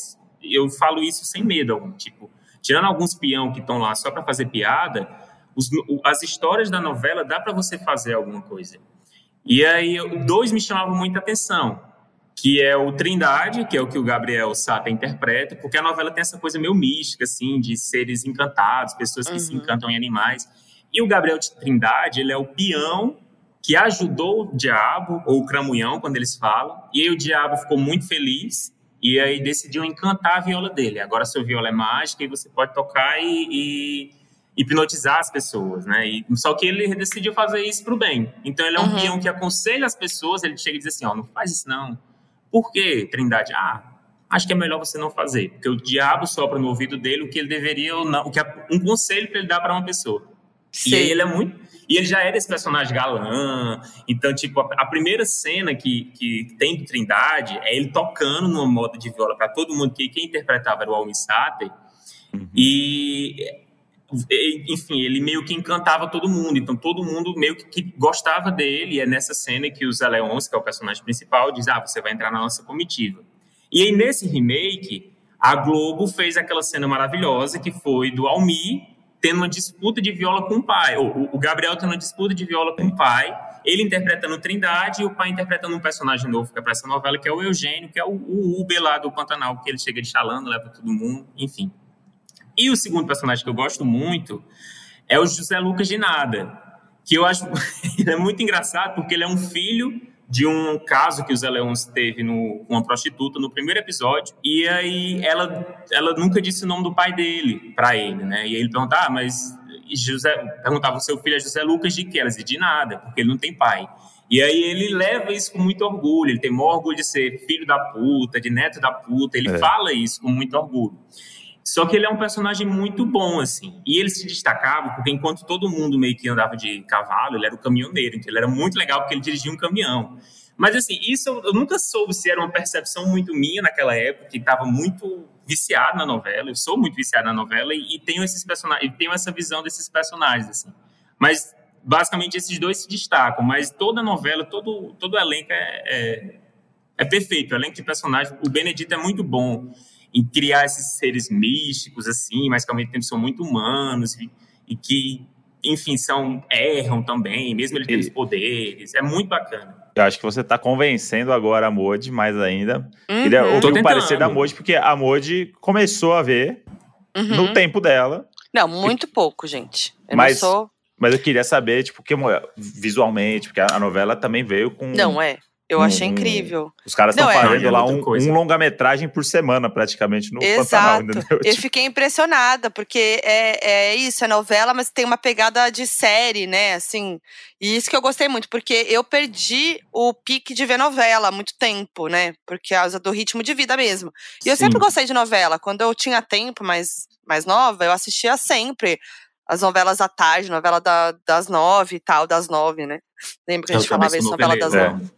Speaker 3: Eu falo isso sem medo algum, tipo, tirando alguns peão que estão lá só para fazer piada, os, as histórias da novela dá para você fazer alguma coisa. E aí, dois me chamavam muita atenção, que é o Trindade, que é o que o Gabriel Sata interpreta, porque a novela tem essa coisa meio mística, assim, de seres encantados, pessoas que uhum. se encantam em animais. E o Gabriel de Trindade, ele é o peão que ajudou o diabo, ou o cramunhão, quando eles falam. E aí o diabo ficou muito feliz e aí decidiu encantar a viola dele. Agora sua viola é mágica e você pode tocar e, e hipnotizar as pessoas, né? E, só que ele decidiu fazer isso para o bem. Então ele é um uhum. peão que aconselha as pessoas, ele chega e diz assim, ó, oh, não faz isso não. Por quê, Trindade? Ah, acho que é melhor você não fazer, porque o diabo sopra no ouvido dele o que ele deveria ou não, o que é um conselho para ele dar para uma pessoa. Sim. E aí ele é muito. E ele já era esse personagem galã. Então, tipo, a, a primeira cena que, que tem do Trindade é ele tocando numa moda de viola para todo mundo, que quem interpretava era o Almi Sater. Uhum. E enfim, ele meio que encantava todo mundo, então todo mundo meio que, gostava dele, e é nessa cena que o Zé Leôncio, que é o personagem principal, diz, ah, você vai entrar na nossa comitiva. E aí, nesse remake, a Globo fez aquela cena maravilhosa, que foi do Almi tendo uma disputa de viola com o pai, o, o Gabriel tendo uma disputa de viola com o pai, ele interpretando Trindade e o pai interpretando um personagem novo que é para essa novela, que é o Eugênio, que é o, o Uber lá do Pantanal, que ele chega de chalando, leva todo mundo, enfim. E o segundo personagem que eu gosto muito é o José Lucas de Nada, que eu acho (laughs) ele é muito engraçado porque ele é um filho de um caso que o Zé Leões teve com uma prostituta no primeiro episódio, e aí ela, ela nunca disse o nome do pai dele para ele, né? E aí ele perguntava, ah, mas José, perguntava, seu filho é José Lucas de que? Ela dizia, de nada, porque ele não tem pai. E aí ele leva isso com muito orgulho, ele tem maior orgulho de ser filho da puta, de neto da puta, ele é. fala isso com muito orgulho. Só que ele é um personagem muito bom, assim. E ele se destacava porque enquanto todo mundo meio que andava de cavalo, ele era o caminhoneiro. Então ele era muito legal porque ele dirigia um caminhão. Mas, assim, isso eu, eu nunca soube se era uma percepção muito minha naquela época, que estava muito viciado na novela. Eu sou muito viciado na novela e, e tenho esses personagens, tenho essa visão desses personagens, assim. Mas, basicamente, esses dois se destacam. Mas toda novela, todo, todo elenco é, é, é perfeito. O elenco de personagens, o Benedito é muito bom em criar esses seres místicos, assim, mas que ao mesmo tempo são muito humanos e, e que, enfim, são erram também, mesmo ele tendo os poderes. É muito bacana.
Speaker 1: Eu acho que você está convencendo agora a Modi mais ainda. Uhum. Queria ouvir o parecer da Modi, porque a Modi começou a ver uhum. no tempo dela.
Speaker 2: Não, muito e... pouco, gente. Eu
Speaker 1: mas,
Speaker 2: sou...
Speaker 1: mas eu queria saber, tipo, que visualmente, porque a novela também veio com.
Speaker 2: Não, é. Eu um, achei incrível.
Speaker 1: Os caras estão é, fazendo é, lá um, um longa-metragem por semana, praticamente, no
Speaker 2: Exato. Pantanal, entendeu? (laughs) Eu tipo fiquei impressionada, porque é, é isso, é novela, mas tem uma pegada de série, né? Assim, e isso que eu gostei muito, porque eu perdi o pique de ver novela há muito tempo, né? Por causa do ritmo de vida mesmo. E eu sempre gostei de novela. Quando eu tinha tempo mais, mais nova, eu assistia sempre as novelas da tarde, novela da, das nove e tal, das nove, né? Lembra que a gente eu falava isso, novela das nove.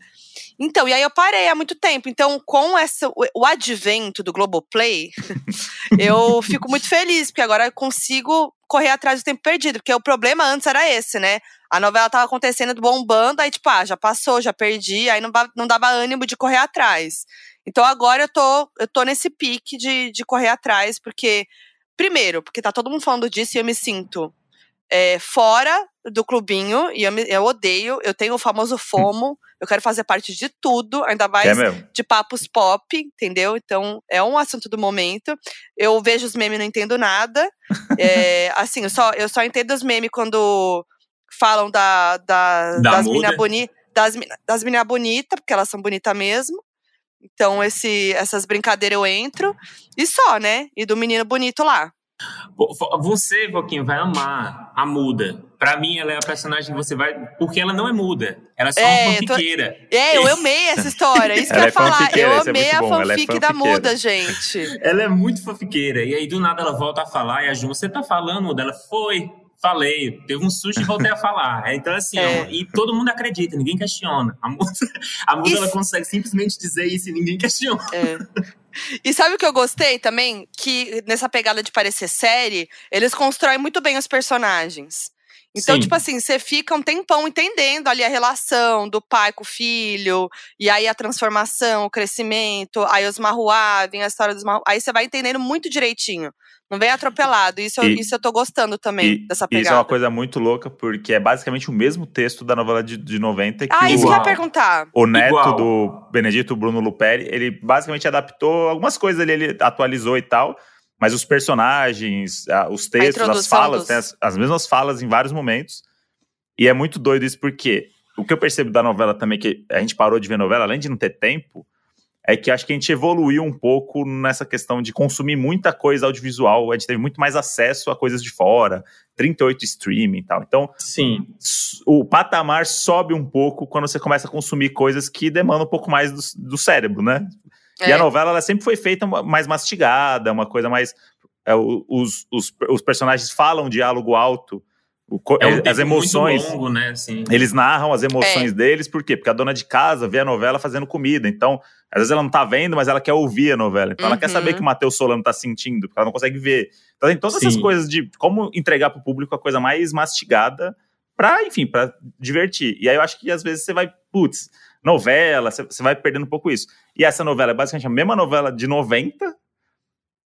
Speaker 2: Então, e aí eu parei há muito tempo. Então, com essa, o, advento do Globoplay, (laughs) eu fico muito feliz, porque agora eu consigo correr atrás do tempo perdido. Porque o problema antes era esse, né? A novela tava acontecendo, bombando, aí tipo, ah, já passou, já perdi, aí não, não dava ânimo de correr atrás. Então agora eu tô, eu tô nesse pique de, de correr atrás, porque, primeiro, porque tá todo mundo falando disso e eu me sinto é, fora do clubinho, e eu, me, eu odeio, eu tenho o famoso FOMO, eu quero fazer parte de tudo, ainda mais é de papos pop, entendeu? Então, é um assunto do momento. Eu vejo os memes e não entendo nada. (laughs) é, assim, eu só, eu só entendo os memes quando falam da, da, da das meninas bonitas. Das, das meninas bonitas, porque elas são bonitas mesmo. Então, esse, essas brincadeiras eu entro. E só, né? E do menino bonito lá.
Speaker 3: Você, Joaquim, vai amar a muda. Pra mim, ela é a personagem que você vai. Porque ela não é muda. Ela é só é, uma fanfiqueira.
Speaker 2: Tô... É, eu amei essa história. Isso que (laughs) eu ia é falar. Eu é amei é a fanfic da muda, gente.
Speaker 3: Ela é muito fanfiqueira. E aí, do nada, ela volta a falar. E a Ju, você tá falando dela? Foi. Falei, teve um susto e voltei a falar. Então, assim, é. e todo mundo acredita, ninguém questiona. A muda, a muda ela consegue simplesmente dizer isso e ninguém questiona.
Speaker 2: É. E sabe o que eu gostei também? Que nessa pegada de parecer série, eles constroem muito bem os personagens. Então, Sim. tipo assim, você fica um tempão entendendo ali a relação do pai com o filho, e aí a transformação, o crescimento, aí os Marruá, vem a história dos Marruá. Aí você vai entendendo muito direitinho. Não vem atropelado. Isso, e, eu, isso eu tô gostando também, e, dessa pegada.
Speaker 1: Isso é uma coisa muito louca, porque é basicamente o mesmo texto da novela de, de 90. Que
Speaker 2: ah, isso
Speaker 1: o,
Speaker 2: que eu ia perguntar.
Speaker 1: O neto Igual. do Benedito Bruno Luperi, ele basicamente adaptou algumas coisas ali, ele atualizou e tal. Mas os personagens, os textos, as falas, dos... tem as, as mesmas falas em vários momentos. E é muito doido isso, porque o que eu percebo da novela também, que a gente parou de ver novela, além de não ter tempo, é que acho que a gente evoluiu um pouco nessa questão de consumir muita coisa audiovisual, a gente teve muito mais acesso a coisas de fora, 38 streaming e tal. Então,
Speaker 3: Sim.
Speaker 1: o patamar sobe um pouco quando você começa a consumir coisas que demandam um pouco mais do, do cérebro, né? É. E a é. novela ela sempre foi feita mais mastigada, uma coisa mais. É, os, os, os personagens falam diálogo alto co-
Speaker 3: É um
Speaker 1: as
Speaker 3: tempo
Speaker 1: emoções.
Speaker 3: muito longo, né? Assim.
Speaker 1: Eles narram as emoções
Speaker 2: É.
Speaker 1: deles, por quê? Porque a dona de casa vê a novela fazendo comida. Então, às vezes ela não tá vendo, mas ela quer ouvir a novela. Então, ela quer
Speaker 2: Uhum.
Speaker 1: saber o que o Matheus Solano tá sentindo, porque ela não consegue ver. Então, tem todas essas
Speaker 3: Sim.
Speaker 1: coisas de como entregar pro público a coisa mais mastigada pra, enfim, pra divertir. E aí eu acho que às vezes você vai, putz, novela, você você vai perdendo um pouco isso. E essa novela é basicamente a mesma novela de 90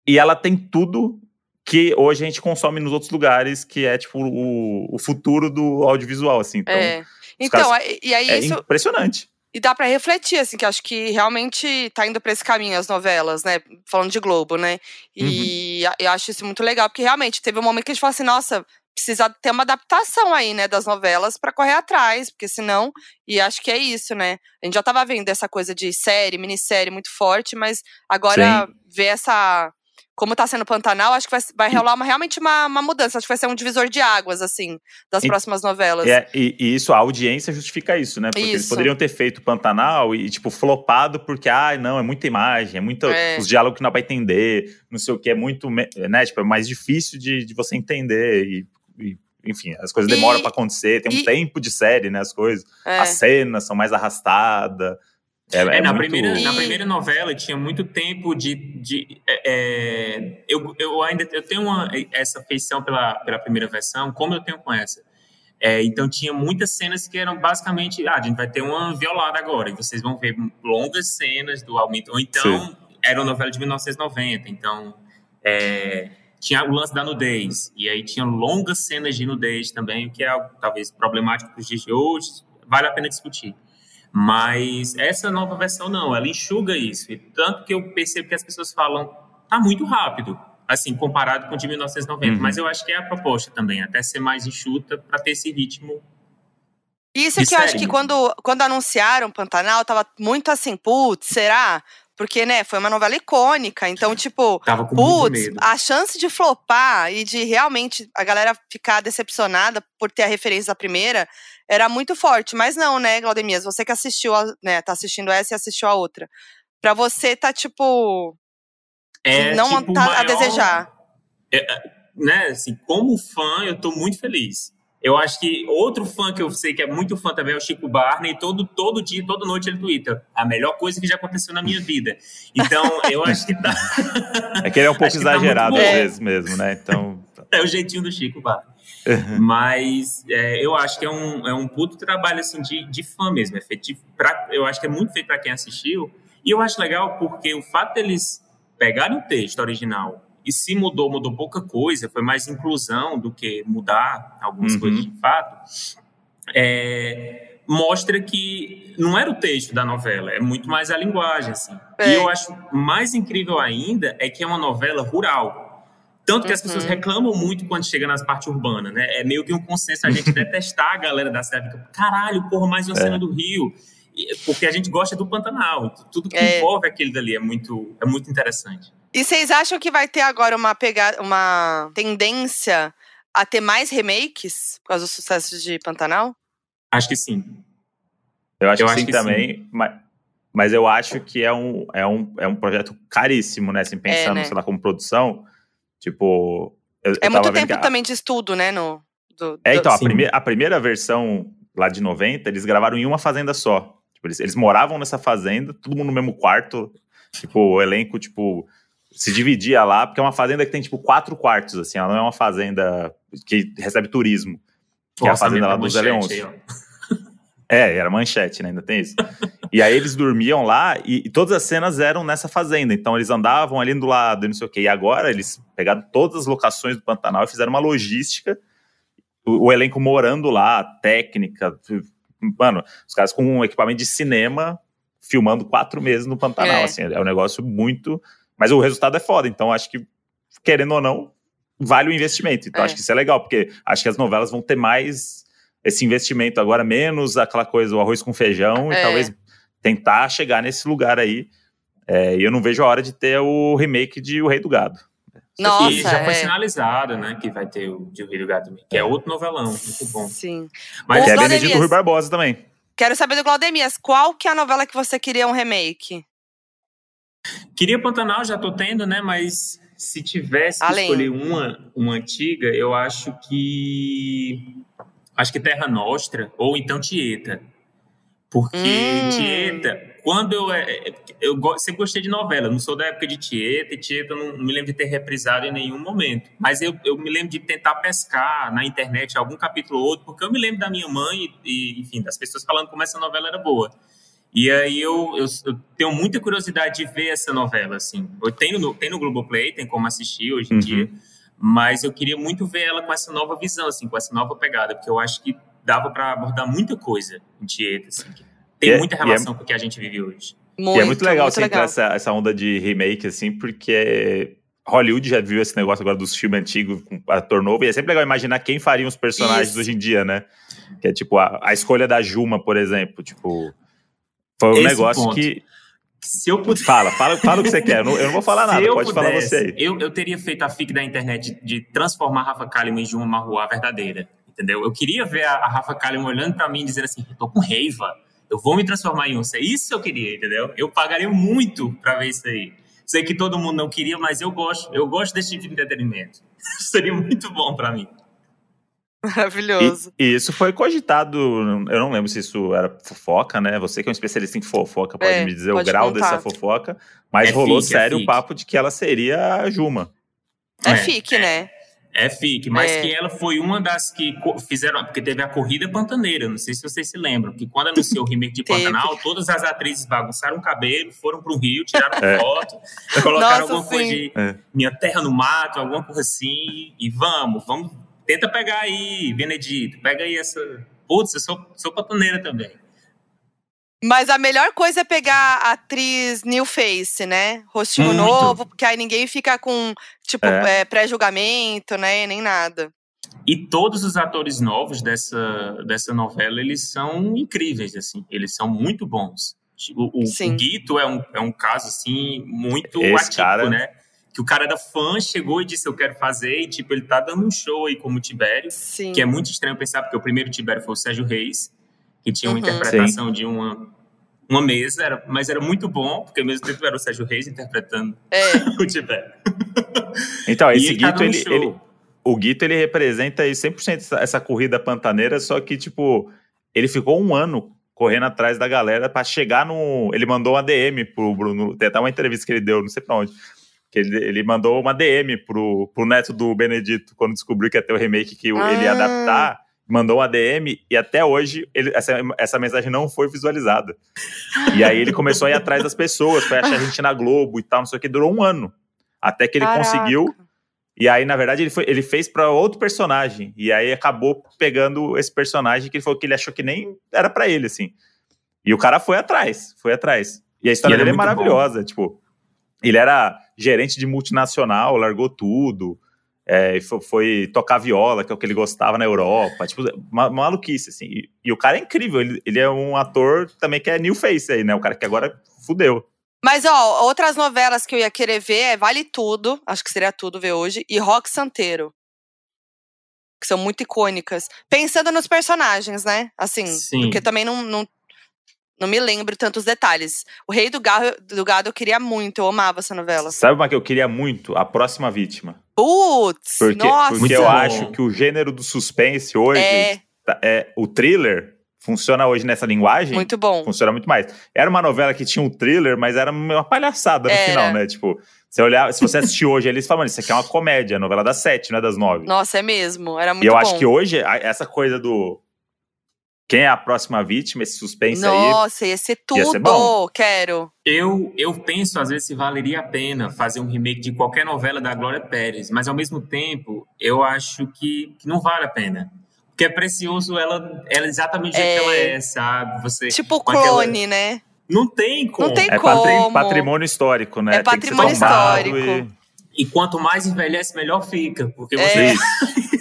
Speaker 1: e ela tem tudo que hoje a gente consome nos outros lugares, que é tipo o, o futuro do audiovisual, assim. Então,
Speaker 2: é. Então, aí- e aí
Speaker 1: é
Speaker 2: isso.
Speaker 1: impressionante.
Speaker 2: E dá pra refletir, assim, que acho que realmente tá indo pra esse caminho as novelas, né? Falando de Globo, né? E
Speaker 1: Uhum.
Speaker 2: eu acho isso muito legal, porque realmente teve um momento que a gente falou assim, nossa, precisa ter uma adaptação aí, né, das novelas pra correr atrás, porque senão. E acho que é isso, né? A gente já tava vendo essa coisa de série, minissérie muito forte, mas agora ver essa. Como tá sendo Pantanal, acho que vai, vai rolar uma, realmente uma, uma mudança. Acho que vai ser um divisor de águas, assim, das
Speaker 1: E-
Speaker 2: próximas novelas.
Speaker 1: É, e, e isso, a audiência justifica isso, né? Porque eles
Speaker 2: Isso.
Speaker 1: poderiam ter feito Pantanal e, tipo, flopado porque, ai, não, é muita imagem, é muito.
Speaker 2: É.
Speaker 1: Os diálogos que não pra entender, não sei o que, é muito. Né? Tipo, é mais difícil de, de você entender. E, e, enfim, as coisas demoram pra acontecer, tem um
Speaker 2: e-
Speaker 1: tempo de série, né? As coisas.
Speaker 2: É.
Speaker 1: As cenas são mais arrastadas. É,
Speaker 3: É,
Speaker 1: é
Speaker 3: na,
Speaker 1: muito-
Speaker 3: primeira, na primeira novela tinha muito tempo de. de é, é, eu, eu ainda eu tenho uma, essa feição pela, pela primeira versão, como eu tenho com essa. É, então tinha muitas cenas que eram basicamente. Ah, a gente vai ter uma violada agora, e vocês vão ver longas cenas do aumento. Ou então era uma novela de 1990, então. é, tinha o lance da nudez, e aí tinha longas cenas de nudez também, o que é algo talvez problemático para os dias de hoje, vale a pena discutir. Mas essa nova versão não, ela enxuga isso. E tanto que eu percebo que as pessoas falam, tá muito rápido, assim, comparado com o de 1990.
Speaker 1: Uhum.
Speaker 3: Mas eu acho que é a proposta também, até ser mais enxuta para ter esse ritmo.
Speaker 2: Isso
Speaker 3: De
Speaker 2: que eu acho
Speaker 3: série
Speaker 2: que quando, quando anunciaram Pantanal, tava muito assim, putz, será? Porque, né, foi uma novela icônica. Então, tipo,
Speaker 3: Tava com
Speaker 2: putz, a chance de flopar e de realmente a galera ficar decepcionada por ter a referência da primeira era muito forte. Mas não, né, Glaudemias? Você que assistiu, a, né, tá assistindo essa e assistiu a outra. Pra você tá, tipo,
Speaker 3: É,
Speaker 2: não
Speaker 3: tipo,
Speaker 2: tá a
Speaker 3: maior-
Speaker 2: desejar.
Speaker 3: né, assim, como fã, eu tô muito feliz. Eu acho que outro fã que eu sei que é muito fã também é o Chico Barney. Todo, todo dia, toda noite ele twitta. A melhor coisa que já aconteceu na minha vida. Então, eu acho que tá. (laughs)
Speaker 1: É que ele é um pouco
Speaker 3: tá
Speaker 1: exagerado às
Speaker 3: bom.
Speaker 1: vezes mesmo, né? Então.
Speaker 3: É o jeitinho do Chico Barney. (laughs) Mas é, eu acho que é um, é um puto trabalho assim, de, de fã mesmo. É feito de- pra, eu acho que é muito feito para quem assistiu. E eu acho legal porque o fato deles pegarem o texto original e se mudou, mudou pouca coisa, foi mais inclusão do que mudar algumas
Speaker 1: Uhum.
Speaker 3: coisas de fato. é, mostra que não era o texto da novela, é muito mais a linguagem. Assim.
Speaker 2: É.
Speaker 3: E eu acho mais incrível ainda é que é uma novela rural. Tanto que as pessoas
Speaker 2: Uhum.
Speaker 3: reclamam muito quando chega nas partes urbanas, né? É meio que um consenso a gente (laughs) detestar a galera da cidade. Fica, Caralho, porra, mais uma
Speaker 1: É.
Speaker 3: cena do Rio. Porque a gente gosta do Pantanal. Tudo que
Speaker 2: É.
Speaker 3: envolve aquele dali é muito, é muito interessante.
Speaker 2: E vocês acham que vai ter agora uma pegada, uma tendência a ter mais remakes por causa do sucesso de Pantanal?
Speaker 3: Acho que sim.
Speaker 1: Eu acho
Speaker 3: Eu
Speaker 1: que
Speaker 3: acho
Speaker 1: sim
Speaker 3: que
Speaker 1: também, Mas, mas eu acho que é um, é, um, é um projeto caríssimo, né? Assim, pensando,
Speaker 2: né?
Speaker 1: sei lá, como produção. Tipo. Eu,
Speaker 2: É
Speaker 1: eu
Speaker 2: muito tempo
Speaker 1: que a-
Speaker 2: também de estudo, né? No, do,
Speaker 1: É,
Speaker 2: do-
Speaker 1: então, a,
Speaker 3: Sim.
Speaker 1: prime a primeira versão lá de 90, eles gravaram em uma fazenda só. Tipo, eles, eles moravam nessa fazenda, todo mundo no mesmo quarto. Tipo, o elenco, tipo, se dividia lá, porque é uma fazenda que tem, tipo, quatro quartos, assim. Ela não é uma fazenda que recebe turismo. Que é a fazenda lá
Speaker 3: da
Speaker 1: dos Zé
Speaker 3: manchete
Speaker 1: Leôncio.
Speaker 3: aí, ó. (laughs)
Speaker 1: É, era manchete, né? Ainda tem isso. e aí eles dormiam lá e, e todas as cenas eram nessa fazenda. Então eles andavam ali do lado e não sei o quê. E agora eles pegaram todas as locações do Pantanal e fizeram uma logística. O, o elenco morando lá, técnica. Mano, os caras com um equipamento de cinema filmando quatro meses no Pantanal.
Speaker 2: É.
Speaker 1: Assim, é um negócio muito. Mas o resultado é foda. Então acho que, querendo ou não, vale o investimento. Então
Speaker 2: É.
Speaker 1: acho que isso é legal, porque acho que as novelas vão ter mais esse investimento agora, menos aquela coisa, o arroz com feijão,
Speaker 2: É.
Speaker 1: e talvez tentar chegar nesse lugar aí. É, e eu não vejo a hora de ter o remake de O Rei do Gado.
Speaker 2: Nossa,
Speaker 3: e já foi
Speaker 2: é.
Speaker 3: sinalizado, né? Que vai ter o de Rio do Gato também. Que é outro novelão, muito bom.
Speaker 2: Sim.
Speaker 3: Mas
Speaker 2: O
Speaker 1: que é
Speaker 2: Claudemias.
Speaker 1: do Rui Barbosa também.
Speaker 2: Quero saber do Glaudemias, qual que é a novela que você queria um remake?
Speaker 3: Queria Pantanal, já tô tendo, né? Mas se tivesse que
Speaker 2: Além.
Speaker 3: escolher uma, uma antiga, eu acho que. Acho que Terra Nostra ou então Tieta. Porque
Speaker 2: Hum.
Speaker 3: Tieta, quando eu. é, Eu sempre gostei de novela, não sou da época de Tieta, e Tieta não, não me lembro de ter reprisado em nenhum momento. Mas eu, eu me lembro de tentar pescar na internet algum capítulo ou outro, porque eu me lembro da minha mãe e, enfim, das pessoas falando como essa novela era boa. E aí eu, eu, eu tenho muita curiosidade de ver essa novela, assim. Eu tenho no, tem no Globoplay, tem como assistir hoje em
Speaker 1: Uhum.
Speaker 3: dia, mas eu queria muito ver ela com essa nova visão, assim, com essa nova pegada, porque eu acho que dava para abordar muita coisa em Tieta, assim. que Tem
Speaker 1: E é-
Speaker 3: muita
Speaker 1: é-
Speaker 3: relação com o que a gente vive hoje.
Speaker 2: Muito,
Speaker 1: e é muito legal
Speaker 2: muito
Speaker 1: você entrar essa, essa onda de remake, assim, porque Hollywood já viu esse negócio agora dos filmes antigos com ator novo, e é sempre legal imaginar quem faria os personagens
Speaker 2: Isso.
Speaker 1: hoje em dia, né? Que é tipo a, a escolha da Juma, por exemplo. Tipo, foi um
Speaker 3: Esse
Speaker 1: negócio
Speaker 3: ponto.
Speaker 1: que.
Speaker 3: Se eu pudesse.
Speaker 1: Fala, fala, fala o que você quer. Eu não, eu não vou falar (laughs) nada, pode falar
Speaker 3: pudesse,
Speaker 1: você aí.
Speaker 3: Eu, eu teria feito a fic da internet de, transformar a Rafa Kalimann em uma Marruá verdadeira, entendeu? Eu queria ver a, a Rafa Kalimann olhando pra mim e dizendo assim, eu tô com raiva, eu vou me transformar em onça. Isso eu queria, entendeu? Eu pagaria muito pra ver isso aí. Sei que todo mundo não queria, mas eu gosto. Eu gosto desse tipo de entretenimento. (laughs) Seria muito bom pra mim. (laughs)
Speaker 2: Maravilhoso.
Speaker 1: E, e isso foi cogitado, eu não lembro se isso era fofoca, né? Você que é um especialista em fofoca, pode
Speaker 2: É,
Speaker 1: me dizer o
Speaker 2: pode
Speaker 1: grau
Speaker 2: contar.
Speaker 1: dessa fofoca, mas
Speaker 3: É
Speaker 1: rolou
Speaker 3: fique, é
Speaker 1: sério o
Speaker 3: fique.
Speaker 1: papo de que ela seria a Juma.
Speaker 2: É,
Speaker 3: É,
Speaker 2: fique,
Speaker 3: é.
Speaker 2: né?
Speaker 3: É fic, mas
Speaker 2: É.
Speaker 3: que ela foi uma das que fizeram, porque teve a Corrida Pantaneira, não sei se vocês se lembram, que quando anunciou o remake de. (laughs) Pantanal, todas as atrizes bagunçaram o cabelo, foram pro Rio, tiraram (laughs)
Speaker 1: É.
Speaker 3: foto, colocaram
Speaker 2: Nossa,
Speaker 3: alguma coisa
Speaker 2: sim.
Speaker 3: de
Speaker 1: É.
Speaker 3: Minha Terra no Mato, alguma coisa assim, e vamos, vamos, tenta pegar aí, Benedito, pega aí essa... Putz, eu sou, sou pantaneira também.
Speaker 2: Mas a melhor coisa é pegar a atriz new face, né? Rostinho
Speaker 3: Muito.
Speaker 2: novo, porque aí ninguém fica com, tipo,
Speaker 1: É.
Speaker 2: é, pré-julgamento, né? Nem nada.
Speaker 3: E todos os atores novos dessa, dessa novela, eles são incríveis, assim. Eles são muito bons. O, o,
Speaker 2: Sim.
Speaker 3: o Guito é um, é um caso, assim, muito
Speaker 1: Esse
Speaker 3: atípico,
Speaker 1: cara-
Speaker 3: né? Que o cara era fã, chegou e disse, eu quero fazer. E, tipo, ele tá dando um show aí como Tibério.
Speaker 2: Sim.
Speaker 3: Que é muito estranho pensar, porque o primeiro Tibério foi o Sérgio Reis. Que tinha uma
Speaker 2: Uhum.
Speaker 3: interpretação de uma, uma mesa. Era, mas era muito bom, porque ao mesmo tempo era o Sérgio Reis interpretando
Speaker 2: É. (laughs)
Speaker 3: o Tibério.
Speaker 1: Então, esse
Speaker 3: ele tá
Speaker 1: Guito, ele, ele- o Guito, ele representa aí 100% essa, essa corrida pantaneira, só que, tipo, ele ficou um ano correndo atrás da galera pra chegar no... Ele mandou uma DM pro Bruno, tem até uma entrevista que ele deu, não sei pra onde, que ele, ele mandou uma DM pro, pro neto do Benedito, quando descobriu que ia ter o remake que o- ele ia
Speaker 2: Ah.
Speaker 1: adaptar, mandou uma DM e até hoje ele- essa, essa mensagem não foi visualizada. E aí ele começou a ir atrás das pessoas, foi achar a gente na Globo e tal, não sei o que, durou um ano. Até que ele
Speaker 2: Caraca.
Speaker 1: conseguiu e aí, na verdade, ele, foi, ele fez pra outro personagem. E aí acabou pegando esse personagem que ele falou que ele achou que nem era pra ele, assim. E o cara foi atrás, foi atrás. E a história
Speaker 3: E ele
Speaker 1: dele é
Speaker 3: é
Speaker 1: maravilhosa. Tipo, ele era gerente de multinacional, largou tudo. é, e fo- foi, tocar viola, que é o que ele gostava na Europa. Tipo, ma- maluquice, assim. E, e o cara é incrível. Ele, ele é um ator também que é new face aí, né? O cara que agora fudeu.
Speaker 2: Mas, ó, outras novelas que eu ia querer ver é Vale Tudo, acho que seria tudo ver hoje, e Rock Santeiro. Que são muito icônicas. Pensando nos personagens, né? Assim,
Speaker 3: Sim.
Speaker 2: porque também não, não, não me lembro tantos detalhes. O Rei do Gado, do Gado eu queria muito, eu amava essa novela.
Speaker 1: Sabe uma que eu queria muito? A Próxima Vítima.
Speaker 2: Putz,
Speaker 1: Porque,
Speaker 2: nossa!
Speaker 1: porque eu acho que o gênero do suspense hoje,
Speaker 2: É,
Speaker 1: tá- é, o thriller, funciona hoje nessa linguagem.
Speaker 2: muito bom.
Speaker 1: Funciona muito mais. Era uma novela que tinha um thriller, mas era uma palhaçada no
Speaker 2: Era.
Speaker 1: final, né? Tipo, você olhar, se você assistir hoje, eles falam, isso aqui é uma comédia, novela das sete, não é das nove.
Speaker 2: Nossa, é mesmo, era muito
Speaker 1: e eu
Speaker 2: bom.
Speaker 1: acho que hoje, essa coisa do quem é a próxima vítima, esse suspense aí.
Speaker 2: Nossa, ia ser tudo,
Speaker 1: ia ser bom.
Speaker 2: quero.
Speaker 3: Eu, eu penso, às vezes, se valeria a pena fazer um remake de qualquer novela da Glória Pérez, mas ao mesmo tempo, eu acho que, que não vale a pena. Porque é precioso ela, ela exatamente do jeito que ela
Speaker 2: É.
Speaker 3: é, sabe? Você,
Speaker 2: Tipo
Speaker 3: com aquela-
Speaker 2: clone, né?
Speaker 3: Não tem como.
Speaker 2: Não tem
Speaker 1: É
Speaker 2: como.
Speaker 1: patri- patrimônio histórico, né?
Speaker 2: É
Speaker 1: Tem que ser
Speaker 2: patrimônio histórico.
Speaker 3: E quanto mais envelhece, melhor fica. Porque
Speaker 2: É,
Speaker 3: você
Speaker 1: Isso. (laughs)